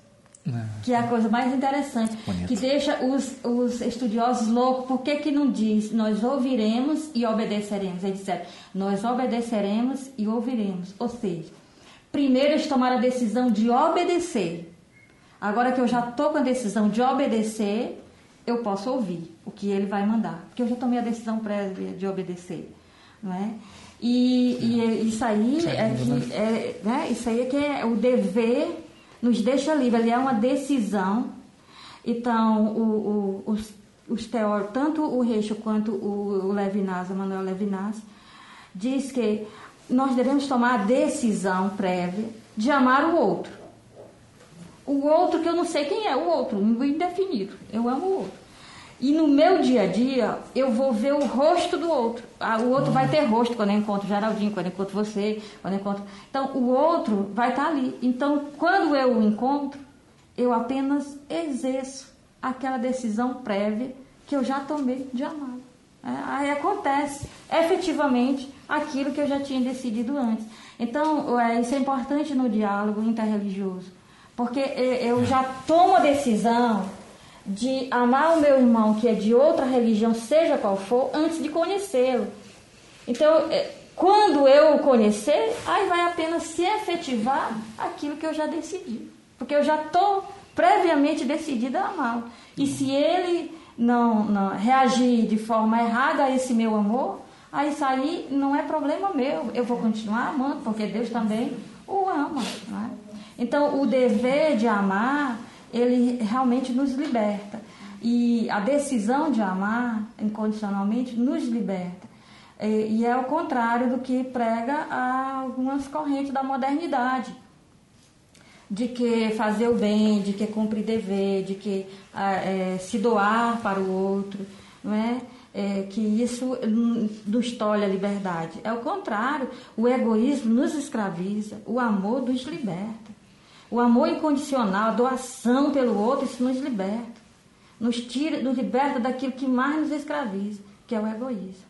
É. Que é a coisa mais interessante, Bonito. que deixa os, os estudiosos loucos. Por que, que não diz nós ouviremos e obedeceremos? Eles disseram, nós obedeceremos e ouviremos. Ou seja, primeiro eles tomaram a decisão de obedecer. Agora que eu já estou com a decisão de obedecer, eu posso ouvir o que ele vai mandar. Porque eu já tomei a decisão prévia de obedecer. Não é? E, e isso aí é, que, é, né? isso aí é que é o dever nos deixa livre, ele é uma decisão. Então, o, o, os, os tanto o Reicho quanto o, Levinas, Manuel Levinas, diz que nós devemos tomar a decisão prévia de amar o outro. O outro que eu não sei quem é, o outro, indefinido. Eu amo o outro. E no meu dia a dia, eu vou ver o rosto do outro. Ah, o outro vai ter rosto quando eu encontro Geraldinho, quando eu encontro você, quando eu encontro. Então, o outro vai estar ali. Então, quando eu o encontro, eu apenas exerço aquela decisão prévia que eu já tomei de amar. É, aí acontece efetivamente aquilo que eu já tinha decidido antes. Então, é, isso é importante no diálogo interreligioso, porque eu já tomo a decisão de amar o meu irmão que é de outra religião, seja qual for, antes de conhecê-lo. Então, é, quando eu o conhecer, aí vai apenas se efetivar aquilo que eu já decidi. Porque eu já estou previamente decidida a amá-lo. E se ele não, não, reagir de forma errada a esse meu amor, aí isso aí não é problema meu. Eu vou continuar amando, porque Deus também o ama. É? Então, o dever de amar ele realmente nos liberta. E a decisão de amar incondicionalmente nos liberta. E, é o contrário do que prega algumas correntes da modernidade. De que fazer o bem, de que cumprir dever, de que é, se doar para o outro, não é? é? que isso nos tolhe a liberdade. É o contrário, o egoísmo nos escraviza, o amor nos liberta. O amor incondicional, a doação pelo outro, isso nos liberta. Nos tira, nos liberta daquilo que mais nos escraviza, que é o egoísmo.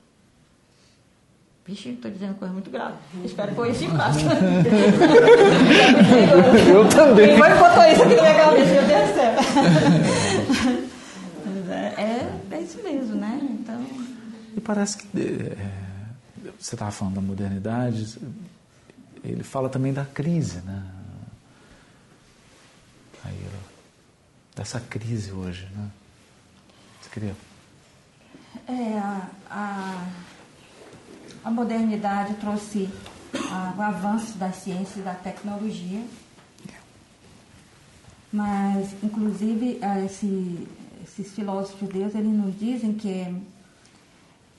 Vixe, estou dizendo coisa muito grave. Espero que foi isso passe. Eu também. Quem botou isso aqui na minha cabeça? Meu Deus do céu. É, é, é isso mesmo, né? Então... E parece que é, você estava falando da modernidade, ele fala também da crise, né? Dessa crise hoje. Né? Você queria? É, a, a, a modernidade trouxe a, o avanço da ciência e da tecnologia, mas, inclusive, esse, esses filósofos judeus, eles nos dizem que,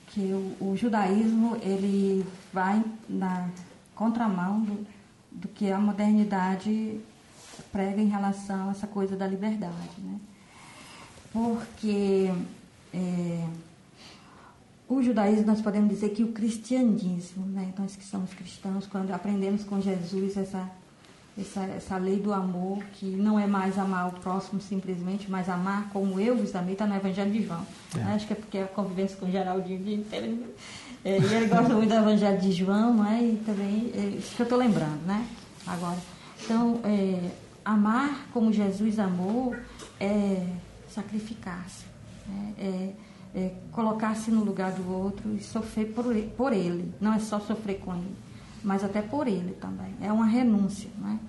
que o, o judaísmo ele vai na contramão do, do que a modernidade prega em relação a essa coisa da liberdade. Né? Porque é, o judaísmo, nós podemos dizer que o cristianismo, né? nós que somos cristãos, quando aprendemos com Jesus essa, essa, essa lei do amor, que não é mais amar o próximo simplesmente, mas amar como eu vos amei, está no Evangelho de João. É. Acho que é porque a convivência com Geraldinho o dia inteiro. É, e ele gosta muito do Evangelho de João, né? e também, é, isso que eu estou lembrando, né? Agora. Então, é, amar como Jesus amou é sacrificar-se, né? é, é colocar-se no lugar do outro e sofrer por ele, por ele. Não é só sofrer com ele, mas até por ele também. É uma renúncia, né?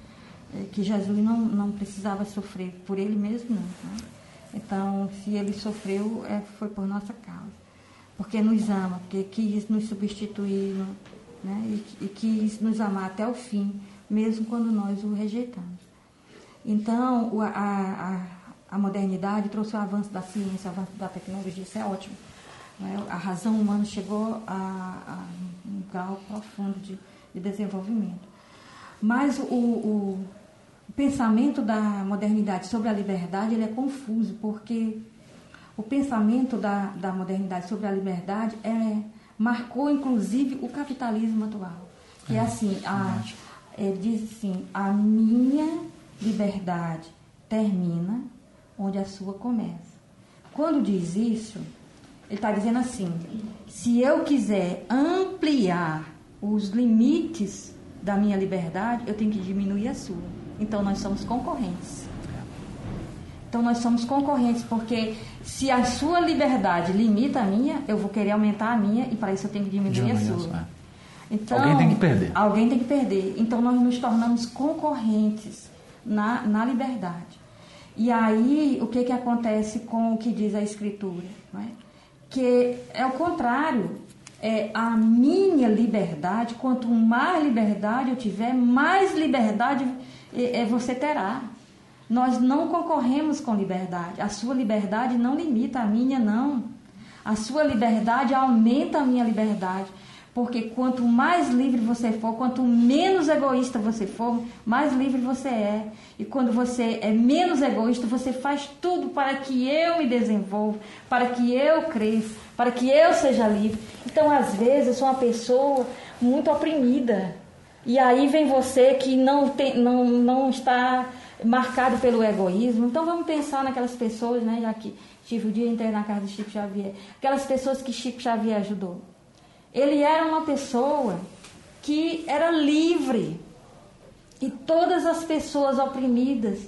É que Jesus não, não precisava sofrer por ele mesmo, não. Né? Então, se ele sofreu, é, foi por nossa causa. Porque nos ama, porque quis nos substituir né? e, e quis nos amar até o fim, mesmo quando nós o rejeitamos. Então, a, a, a modernidade trouxe o avanço da ciência, o avanço da tecnologia, isso é ótimo. Né? A razão humana chegou a, a um grau profundo de, de desenvolvimento. Mas o, o, pensamento da modernidade sobre a liberdade ele é confuso, porque o pensamento da, da modernidade sobre a liberdade é, marcou inclusive o capitalismo atual. Que é, é assim, a, é, diz assim, a minha liberdade termina onde a sua começa. Quando diz isso, ele está dizendo assim: se eu quiser ampliar os limites da minha liberdade, eu tenho que diminuir a sua. Então nós somos concorrentes. Então nós somos concorrentes porque se a sua liberdade limita a minha, eu vou querer aumentar a minha e para isso eu tenho que diminuir, diminuir a sua. É. Então, alguém tem que perder. Alguém tem que perder. Então nós nos tornamos concorrentes na, na liberdade. E aí o que, que acontece com o que diz a Escritura? Não é? Que é o contrário. É a minha liberdade, quanto mais liberdade eu tiver, mais liberdade é, você terá. Nós não concorremos com liberdade. A sua liberdade não limita a minha, não. A sua liberdade aumenta a minha liberdade. Porque quanto mais livre você for, quanto menos egoísta você for, mais livre você é. E quando você é menos egoísta, você faz tudo para que eu me desenvolva, para que eu cresça, para que eu seja livre. Então, às vezes, eu sou uma pessoa muito oprimida. E aí vem você que não, tem, não, não está marcado pelo egoísmo. Então vamos pensar naquelas pessoas, né, já que tive o dia inteiro na casa de Chico Xavier, aquelas pessoas que Chico Xavier ajudou. Ele era uma pessoa que era livre. E todas as pessoas oprimidas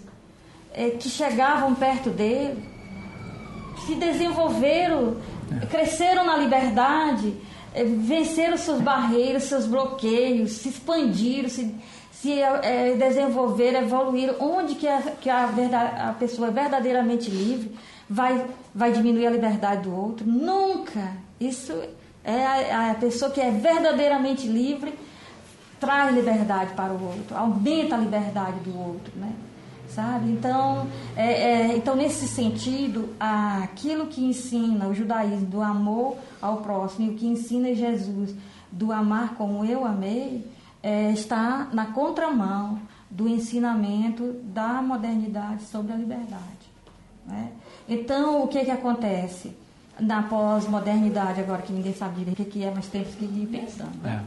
é, que chegavam perto dele se desenvolveram, cresceram na liberdade, é, venceram suas barreiras, seus bloqueios, se expandiram, se se é, desenvolver, evoluir, onde que, a, que a, verdade, a pessoa é verdadeiramente livre, vai, vai diminuir a liberdade do outro? Nunca! Isso é a, a pessoa que é verdadeiramente livre, traz liberdade para o outro, aumenta a liberdade do outro, né? Sabe? Então, é, é, então nesse sentido, aquilo que ensina o judaísmo do amor ao próximo e o que ensina Jesus do amar como eu amei, é, está na contramão do ensinamento da modernidade sobre a liberdade. Né? Então, o que, que acontece na pós-modernidade, agora que ninguém sabe direito o que é, mas temos que ir pensando. Né?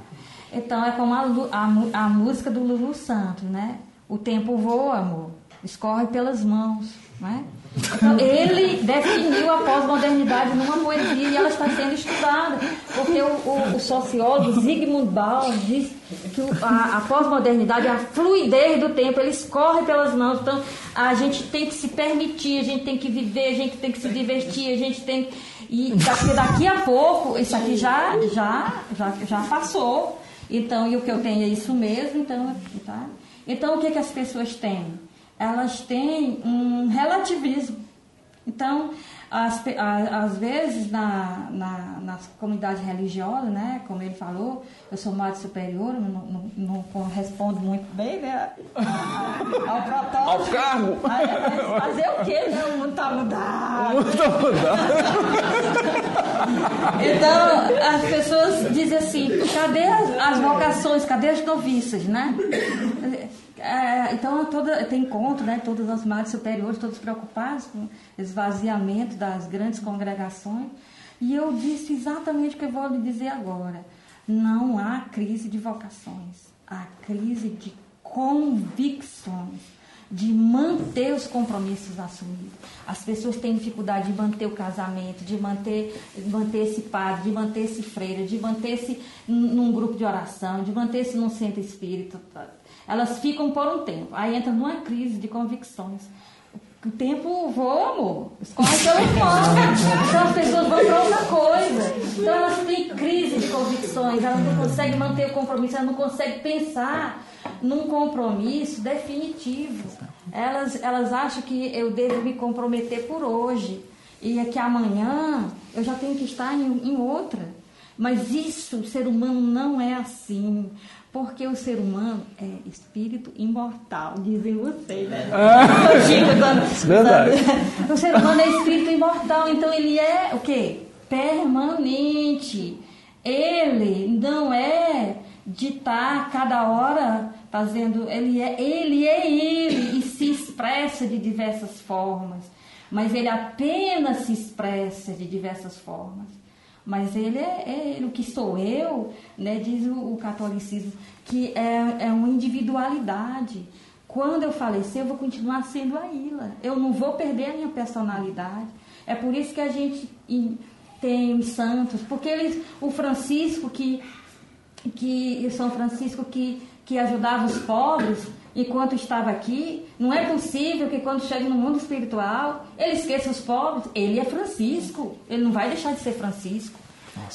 É. Então, é como a, a, a música do Lulu Santos, né? O tempo voa, amor, escorre pelas mãos, né? Então, ele definiu a pós-modernidade numa poesia e ela está sendo estudada, porque o, o, o sociólogo Zygmunt Bauer diz que a, a pós-modernidade é a fluidez do tempo, ele escorre pelas mãos. Então, a gente tem que se permitir, a gente tem que viver, a gente tem que se divertir, a gente tem e daqui, daqui a pouco isso aqui já já já, já passou. Então, e o que eu tenho é isso mesmo, então, tá? Então, o que que as pessoas têm? elas têm um relativismo. Então, às, às vezes, na, na, nas comunidades religiosas, né, como ele falou, eu sou madre superior, não, não, não correspondo muito bem né, ao protótipo. Ao cargo. Fazer o quê? Né? O mundo está mudado. O mundo está mudado. então, as pessoas dizem assim, cadê as, as vocações, cadê as noviças, né? É, então, toda, tem encontro, né, todas as madres superiores, todos preocupados com esvaziamento das grandes congregações. E eu disse exatamente o que eu vou lhe dizer agora. Não há crise de vocações, há crise de convicções, de manter os compromissos assumidos. As pessoas têm dificuldade de manter o casamento, de manter, manter esse padre, de manter esse freira, de manter-se num grupo de oração, de manter-se num centro espírita elas ficam por um tempo. Aí entra numa crise de convicções. O tempo voa, amor. Escorre pelo fora. Então as pessoas vão para outra coisa. Então elas têm crise de convicções, elas não conseguem manter o compromisso, elas não conseguem pensar num compromisso definitivo. Elas, elas acham que eu devo me comprometer por hoje e é que amanhã eu já tenho que estar em, em outra. Mas isso, o ser humano não é assim. Porque o ser humano é espírito imortal, dizem vocês, né? Ah, verdade. O ser humano é espírito imortal, então ele é o quê? Permanente. Ele não é de estar cada hora fazendo. Ele é ele, é ele e se expressa de diversas formas. mas ele apenas se expressa de diversas formas. Mas ele é, é o que sou eu, né, diz o, o catolicismo, que é, é uma individualidade. Quando eu falecer, eu vou continuar sendo a Ila. Eu não vou perder a minha personalidade. É por isso que a gente tem os santos, porque eles, o Francisco que que São Francisco que que ajudava os pobres enquanto estava aqui, não é possível que quando chega no mundo espiritual ele esqueça os pobres. Ele é Francisco, ele não vai deixar de ser Francisco.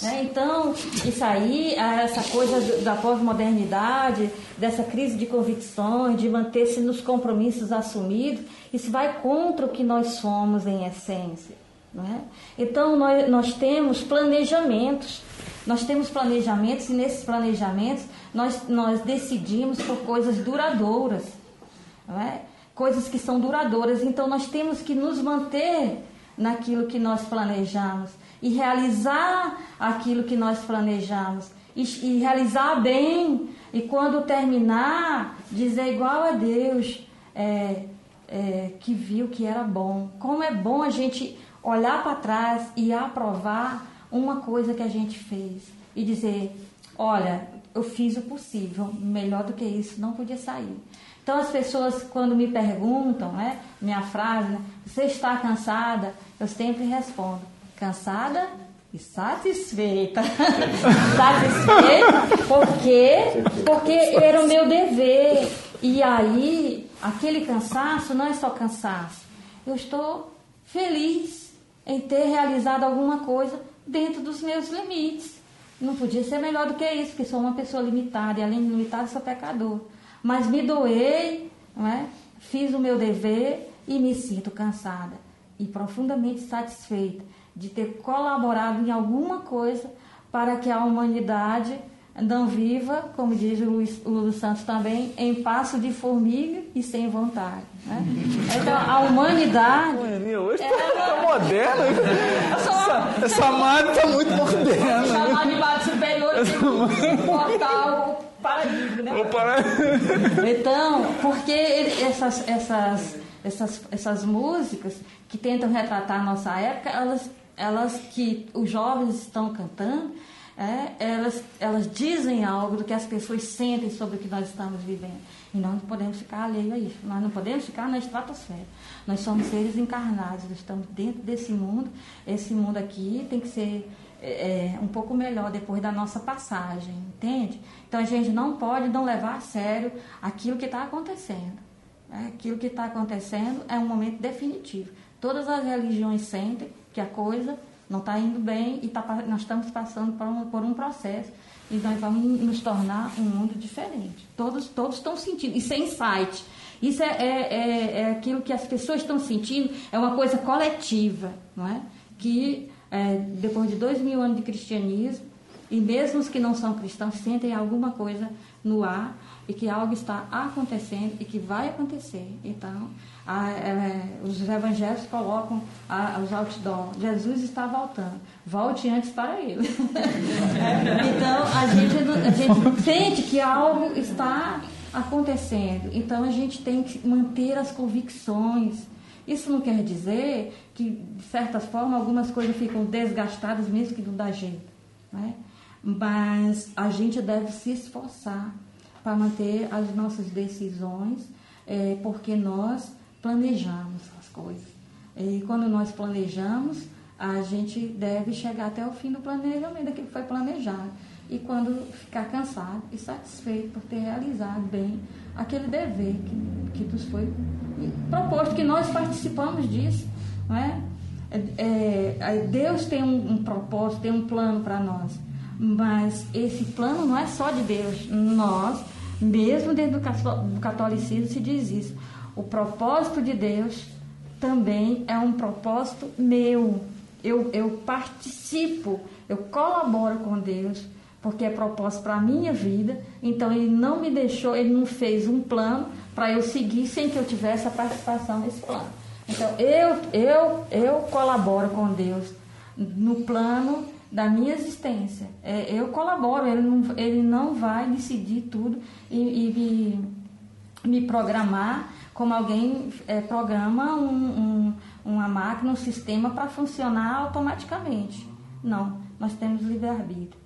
Né? Então, isso aí, essa coisa da pós-modernidade, dessa crise de convicções, de manter-se nos compromissos assumidos, isso vai contra o que nós somos em essência. Né? Então, nós, nós temos planejamentos. Nós temos planejamentos e nesses planejamentos nós, nós decidimos por coisas duradouras. É? Coisas que são duradouras. Então, nós temos que nos manter naquilo que nós planejamos e realizar aquilo que nós planejamos e, e realizar bem. E quando terminar, dizer igual a Deus é, é, que viu que era bom. Como é bom a gente olhar para trás e aprovar uma coisa que a gente fez e dizer: olha, eu fiz o possível, melhor do que isso não podia sair. Então as pessoas quando me perguntam, né, minha frase, né, você está cansada? Eu sempre respondo: cansada e satisfeita. satisfeita porque porque era o meu dever. E aí, aquele cansaço não é só cansaço. Eu estou feliz em ter realizado alguma coisa dentro dos meus limites. Não podia ser melhor do que isso, porque sou uma pessoa limitada e além de limitada sou pecador. Mas me doei, não é? fiz o meu dever e me sinto cansada e profundamente satisfeita de ter colaborado em alguma coisa para que a humanidade não viva, como diz o Lula Santos também, em passo de formiga e sem vontade. Né? Então, a humanidade. hoje está é, moderna. Essa, essa máquina está muito moderna. Chamar de bate superior o paradigma. Né? O Então, porque essas, essas, essas, essas músicas que tentam retratar a nossa época, elas elas que os jovens estão cantando, é, elas, elas dizem algo do que as pessoas sentem sobre o que nós estamos vivendo. E nós não podemos ficar alheio a isso. Nós não podemos ficar na estratosfera. Nós somos seres encarnados, nós estamos dentro desse mundo. Esse mundo aqui tem que ser é, é um pouco melhor depois da nossa passagem, entende? Então a gente não pode não levar a sério aquilo que está acontecendo. É, aquilo que está acontecendo é um momento definitivo. Todas as religiões sentem que a coisa não está indo bem e tá, nós estamos passando por um, por um processo e nós vamos nos tornar um mundo diferente. Todos, todos estão sentindo. Isso é insight. Isso é, é, é, é aquilo que as pessoas estão sentindo, é uma coisa coletiva, não é? Que é, depois de dois mil anos de cristianismo, e mesmo os que não são cristãos sentem alguma coisa no ar e que algo está acontecendo e que vai acontecer. Então, a, é, os evangelhos colocam a, os outdoors. Jesus está voltando. Volte antes para ele. então, a gente, a gente sente que algo está acontecendo. Então, a gente tem que manter as convicções. Isso não quer dizer que, de certa forma, algumas coisas ficam desgastadas, mesmo que não dá jeito. Né? Mas a gente deve se esforçar para manter as nossas decisões, é, porque nós planejamos as coisas. E quando nós planejamos, a gente deve chegar até o fim do planejamento daquilo que foi planejado. E quando ficar cansado e satisfeito por ter realizado bem aquele dever que, que nos foi proposto, que nós participamos disso. Não é? É, é, Deus tem um, um propósito, tem um plano para nós. Mas esse plano não é só de Deus. Nós, mesmo dentro do catolicismo, se diz isso. O propósito de Deus também é um propósito meu. Eu, eu participo, eu colaboro com Deus, porque é propósito para a minha vida. Então ele não me deixou, ele não fez um plano para eu seguir sem que eu tivesse a participação nesse plano. Então eu, eu, eu colaboro com Deus no plano da minha existência. É, eu colaboro, ele não, ele não vai decidir tudo e, e me, me programar como alguém é, programa um, um, uma máquina, um sistema para funcionar automaticamente. Não, nós temos livre-arbítrio.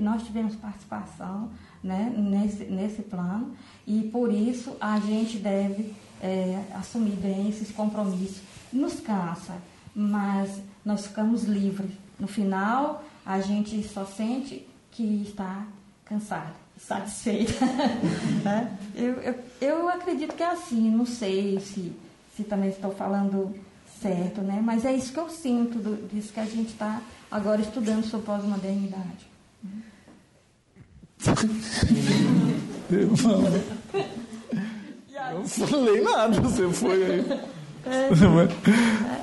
Nós tivemos participação né, nesse, nesse plano e por isso a gente deve é, assumir bem esses compromissos. Nos cansa, mas nós ficamos livres. No final, a gente só sente que está cansada, satisfeita. né? eu, eu, eu acredito que é assim, não sei se, se também estou falando certo, né? mas é isso que eu sinto do, disso que a gente está agora estudando sobre pós-modernidade. Eu não falei nada, você foi aí. É,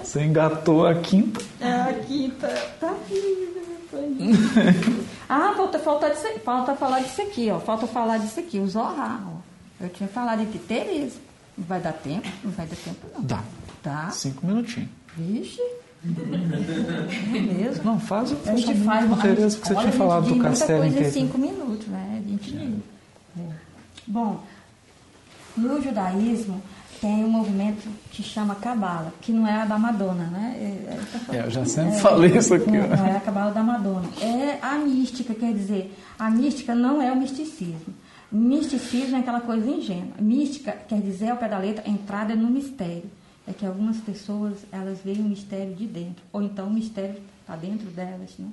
você engatou a quinta. É, a quinta. Tá ah, falta, falta, disso, falta falar disso aqui, ó. Falta falar disso aqui, o Zorra. Ó. Eu tinha falado de Tereza. Não vai dar tempo? Não vai dar tempo, não. Dá. Tá. Cinco minutinhos. Vixe. É mesmo? Não, faz o a gente faz uma Tereza, que você tinha falado do castelo coisa em cinco minutos, né? A gente é. Bom, no judaísmo tem um movimento que chama Cabala, que não é a da Madonna, né? É, é eu já sempre é, falei isso aqui. Não, não é a Cabala da Madonna. É a mística, quer dizer, a mística não é o misticismo. Misticismo é aquela coisa ingênua. Mística quer dizer, ao pé da letra, entrada no mistério. É que algumas pessoas, elas veem o mistério de dentro, ou então o mistério está dentro delas, né?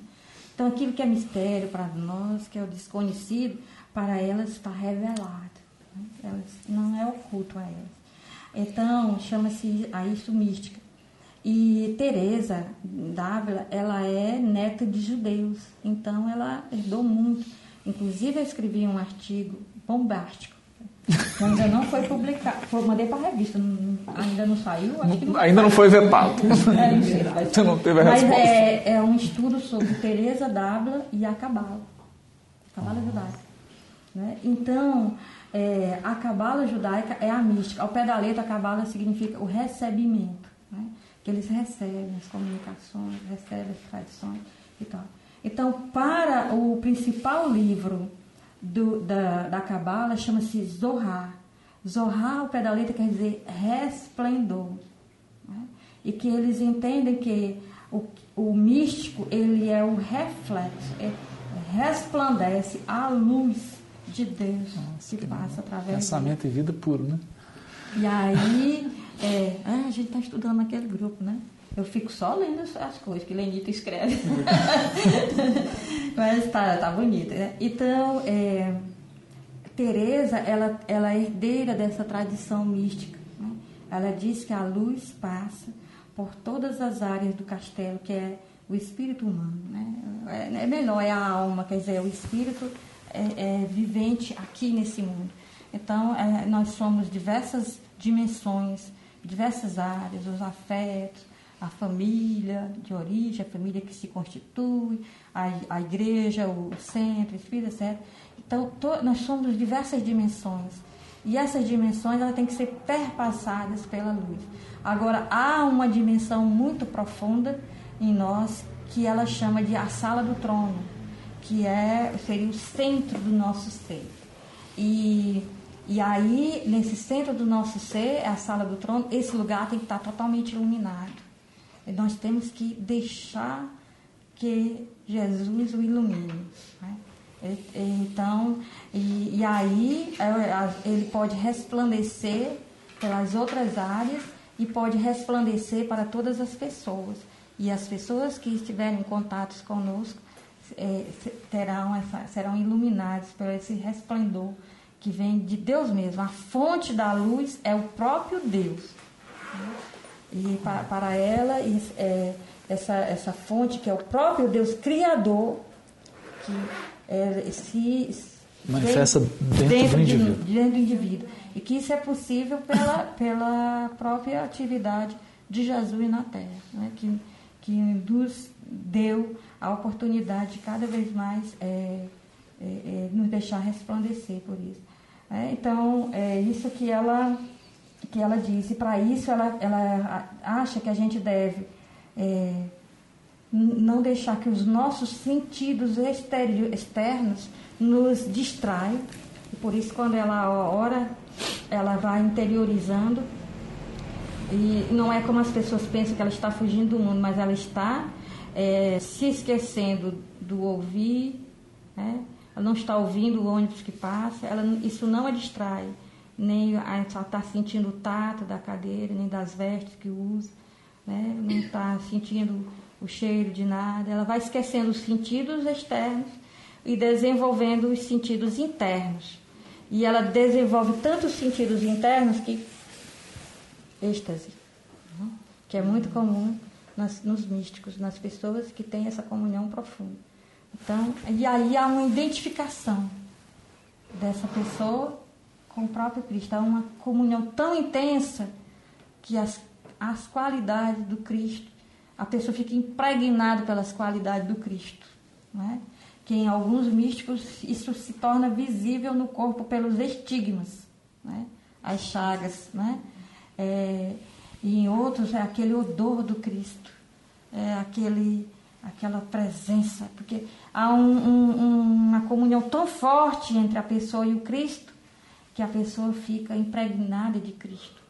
Então, aquilo que é mistério para nós, que é o desconhecido, para elas está revelado. Né? Elas, não é oculto a elas. Então, chama-se a isso mística. E Teresa d'Ávila, ela é neta de judeus, então ela herdou muito. Inclusive, eu escrevi um artigo bombástico, que ainda não foi publicado. Mandei para a revista, ainda não saiu. Não ainda não foi vetado. É, mas, Você não teve a mas resposta. É, é um estudo sobre Teresa d'Ávila e a Cabala, Cabala judaica. Né? Então, é, a cabala judaica é a mística. Ao pé da letra, a cabala significa o recebimento. Né? Que eles recebem as comunicações, recebem as tradições e tal. Então, para o principal livro do, da, da cabala, chama-se Zohar. Zohar, ao pé da letra, quer dizer resplendor. Né? E que eles entendem que o, o místico, ele é o reflexo, é, resplandece a luz de Deus que passa através Pensamento dele. e vida puro, né? E aí, é, ah, a gente está estudando naquele grupo, né? Eu fico só lendo as coisas que Lenita escreve. Mas tá, tá bonita, né? Então, é, Teresa, ela, ela é herdeira dessa tradição mística. Né? Ela diz que a luz passa por todas as áreas do castelo, que é o espírito humano. Né? É, é melhor, é a alma, quer dizer, o espírito é, é, vivente aqui nesse mundo. Então, é, nós somos diversas dimensões, diversas áreas, os afetos, a família de origem, a família que se constitui, a, a igreja, o centro, espírito, etc. Então, to, nós somos diversas dimensões. E essas dimensões tem que ser perpassadas pela luz. Agora, há uma dimensão muito profunda em nós que ela chama de a sala do trono que é, seria o centro do nosso ser. E, e aí, nesse centro do nosso ser, é a sala do trono, esse lugar tem que estar totalmente iluminado. E nós temos que deixar que Jesus o ilumine. Né? Então, e, e aí é, ele pode resplandecer pelas outras áreas e pode resplandecer para todas as pessoas. E as pessoas que estiverem em contatos conosco é, terão serão iluminados por esse resplendor que vem de Deus mesmo. A fonte da luz é o próprio Deus. E para, para ela, é, essa, essa fonte que é o próprio Deus Criador, que é, se manifesta dentro, dentro, do indivíduo. De, dentro do indivíduo. E que isso é possível pela, pela própria atividade de Jesus na Terra, né? que, que nos deu a oportunidade de cada vez mais é, é, é, nos deixar resplandecer por isso. É, então, é isso que ela, que ela disse. Para isso, ela, ela acha que a gente deve é, não deixar que os nossos sentidos externos nos distraiam. Por isso, quando ela ora, ela vai interiorizando E não é como as pessoas pensam que ela está fugindo do mundo, mas ela está é, se esquecendo do ouvir, né? ela não está ouvindo o ônibus que passa, ela, isso não a distrai, nem ela está sentindo o tato da cadeira, nem das vestes que usa, né? não está sentindo o cheiro de nada, ela vai esquecendo os sentidos externos e desenvolvendo os sentidos internos. E ela desenvolve tantos sentidos internos que êxtase, né? que é muito comum nas, nos místicos, nas pessoas que têm essa comunhão profunda. Então, e aí há uma identificação dessa pessoa com o próprio Cristo. Há uma comunhão tão intensa que as, as qualidades do Cristo, a pessoa fica impregnada pelas qualidades do Cristo. Né? Que em alguns místicos isso se torna visível no corpo pelos estigmas, né? as chagas. Né? É, e em outros é aquele odor do Cristo, é aquele, aquela presença, porque há um, um, uma comunhão tão forte entre a pessoa e o Cristo que a pessoa fica impregnada de Cristo.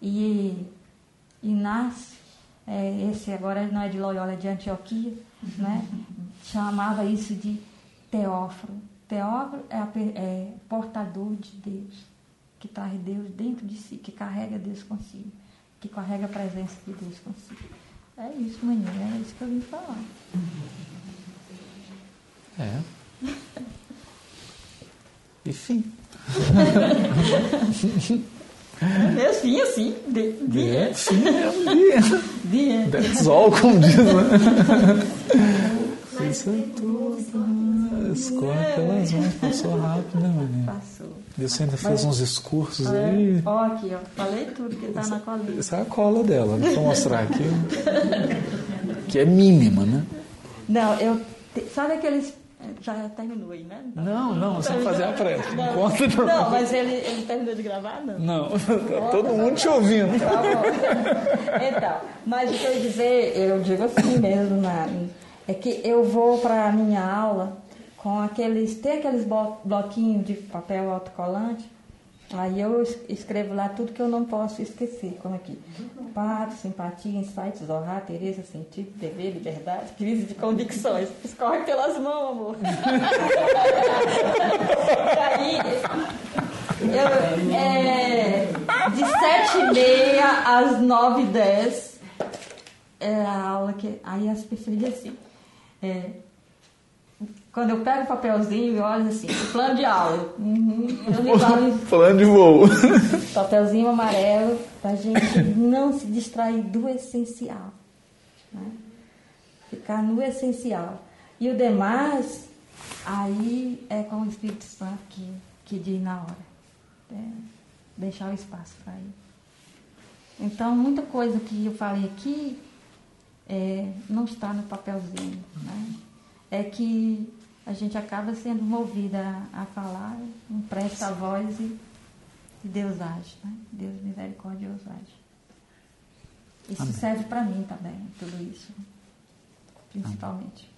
E, e nasce, é, esse agora não é de Loyola, é de Antioquia, né? chamava isso de Teófilo. Teófilo é, é portador de Deus, que traz Deus dentro de si, que carrega Deus consigo, que carrega a presença de Deus consigo. É isso, menina, é isso que eu vim falar. É. Enfim. É assim, assim. De, de, é, sim, é um dia. dia. That's all, como diz, né? É pelas mãos, passou rápido, né, menina? Passou. Você ainda fez uns discursos Olha, aí. Ó, aqui, ó. Falei tudo que tá na colinha. Essa é a cola dela, deixa eu mostrar aqui. Que é mínima, né? Não, eu. Sabe aqueles. Já terminou aí, né? Não, não, você vai fazer a prece. Não Não, conta, não. não, mas ele, ele terminou de gravar, não. Não, tá todo mundo te ouvindo. Tá bom. Então, mas o que eu ia dizer, eu digo assim mesmo, na, é que eu vou para a minha aula com aqueles, tem aqueles blo- bloquinhos de papel autocolante, aí eu es- escrevo lá tudo que eu não posso esquecer, como aqui. Pato, simpatia, insights, Zohar, Tereza, sentido, dever, liberdade, crise de convicções. Escorre pelas mãos, amor. aí, eu, é, de sete e meia às nove e dez é a aula que. Aí as pessoas assim. É, quando eu pego o papelzinho e olho assim, o plano de aula. Uhum, me falo Falando de voo. papelzinho amarelo pra gente não se distrair do essencial. né? Ficar no essencial. E o demais, aí é com o Espírito Santo que, que diz na hora. É, deixar o espaço para ele. Então, muita coisa que eu falei aqui é, não está no papelzinho. Né? É que a gente acaba sendo movida a, a falar, empresta a voz e, e Deus age. Né? Deus misericordioso age. Isso Amém. serve para mim também, tudo isso. Principalmente.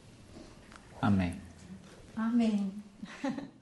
Amém. Amém.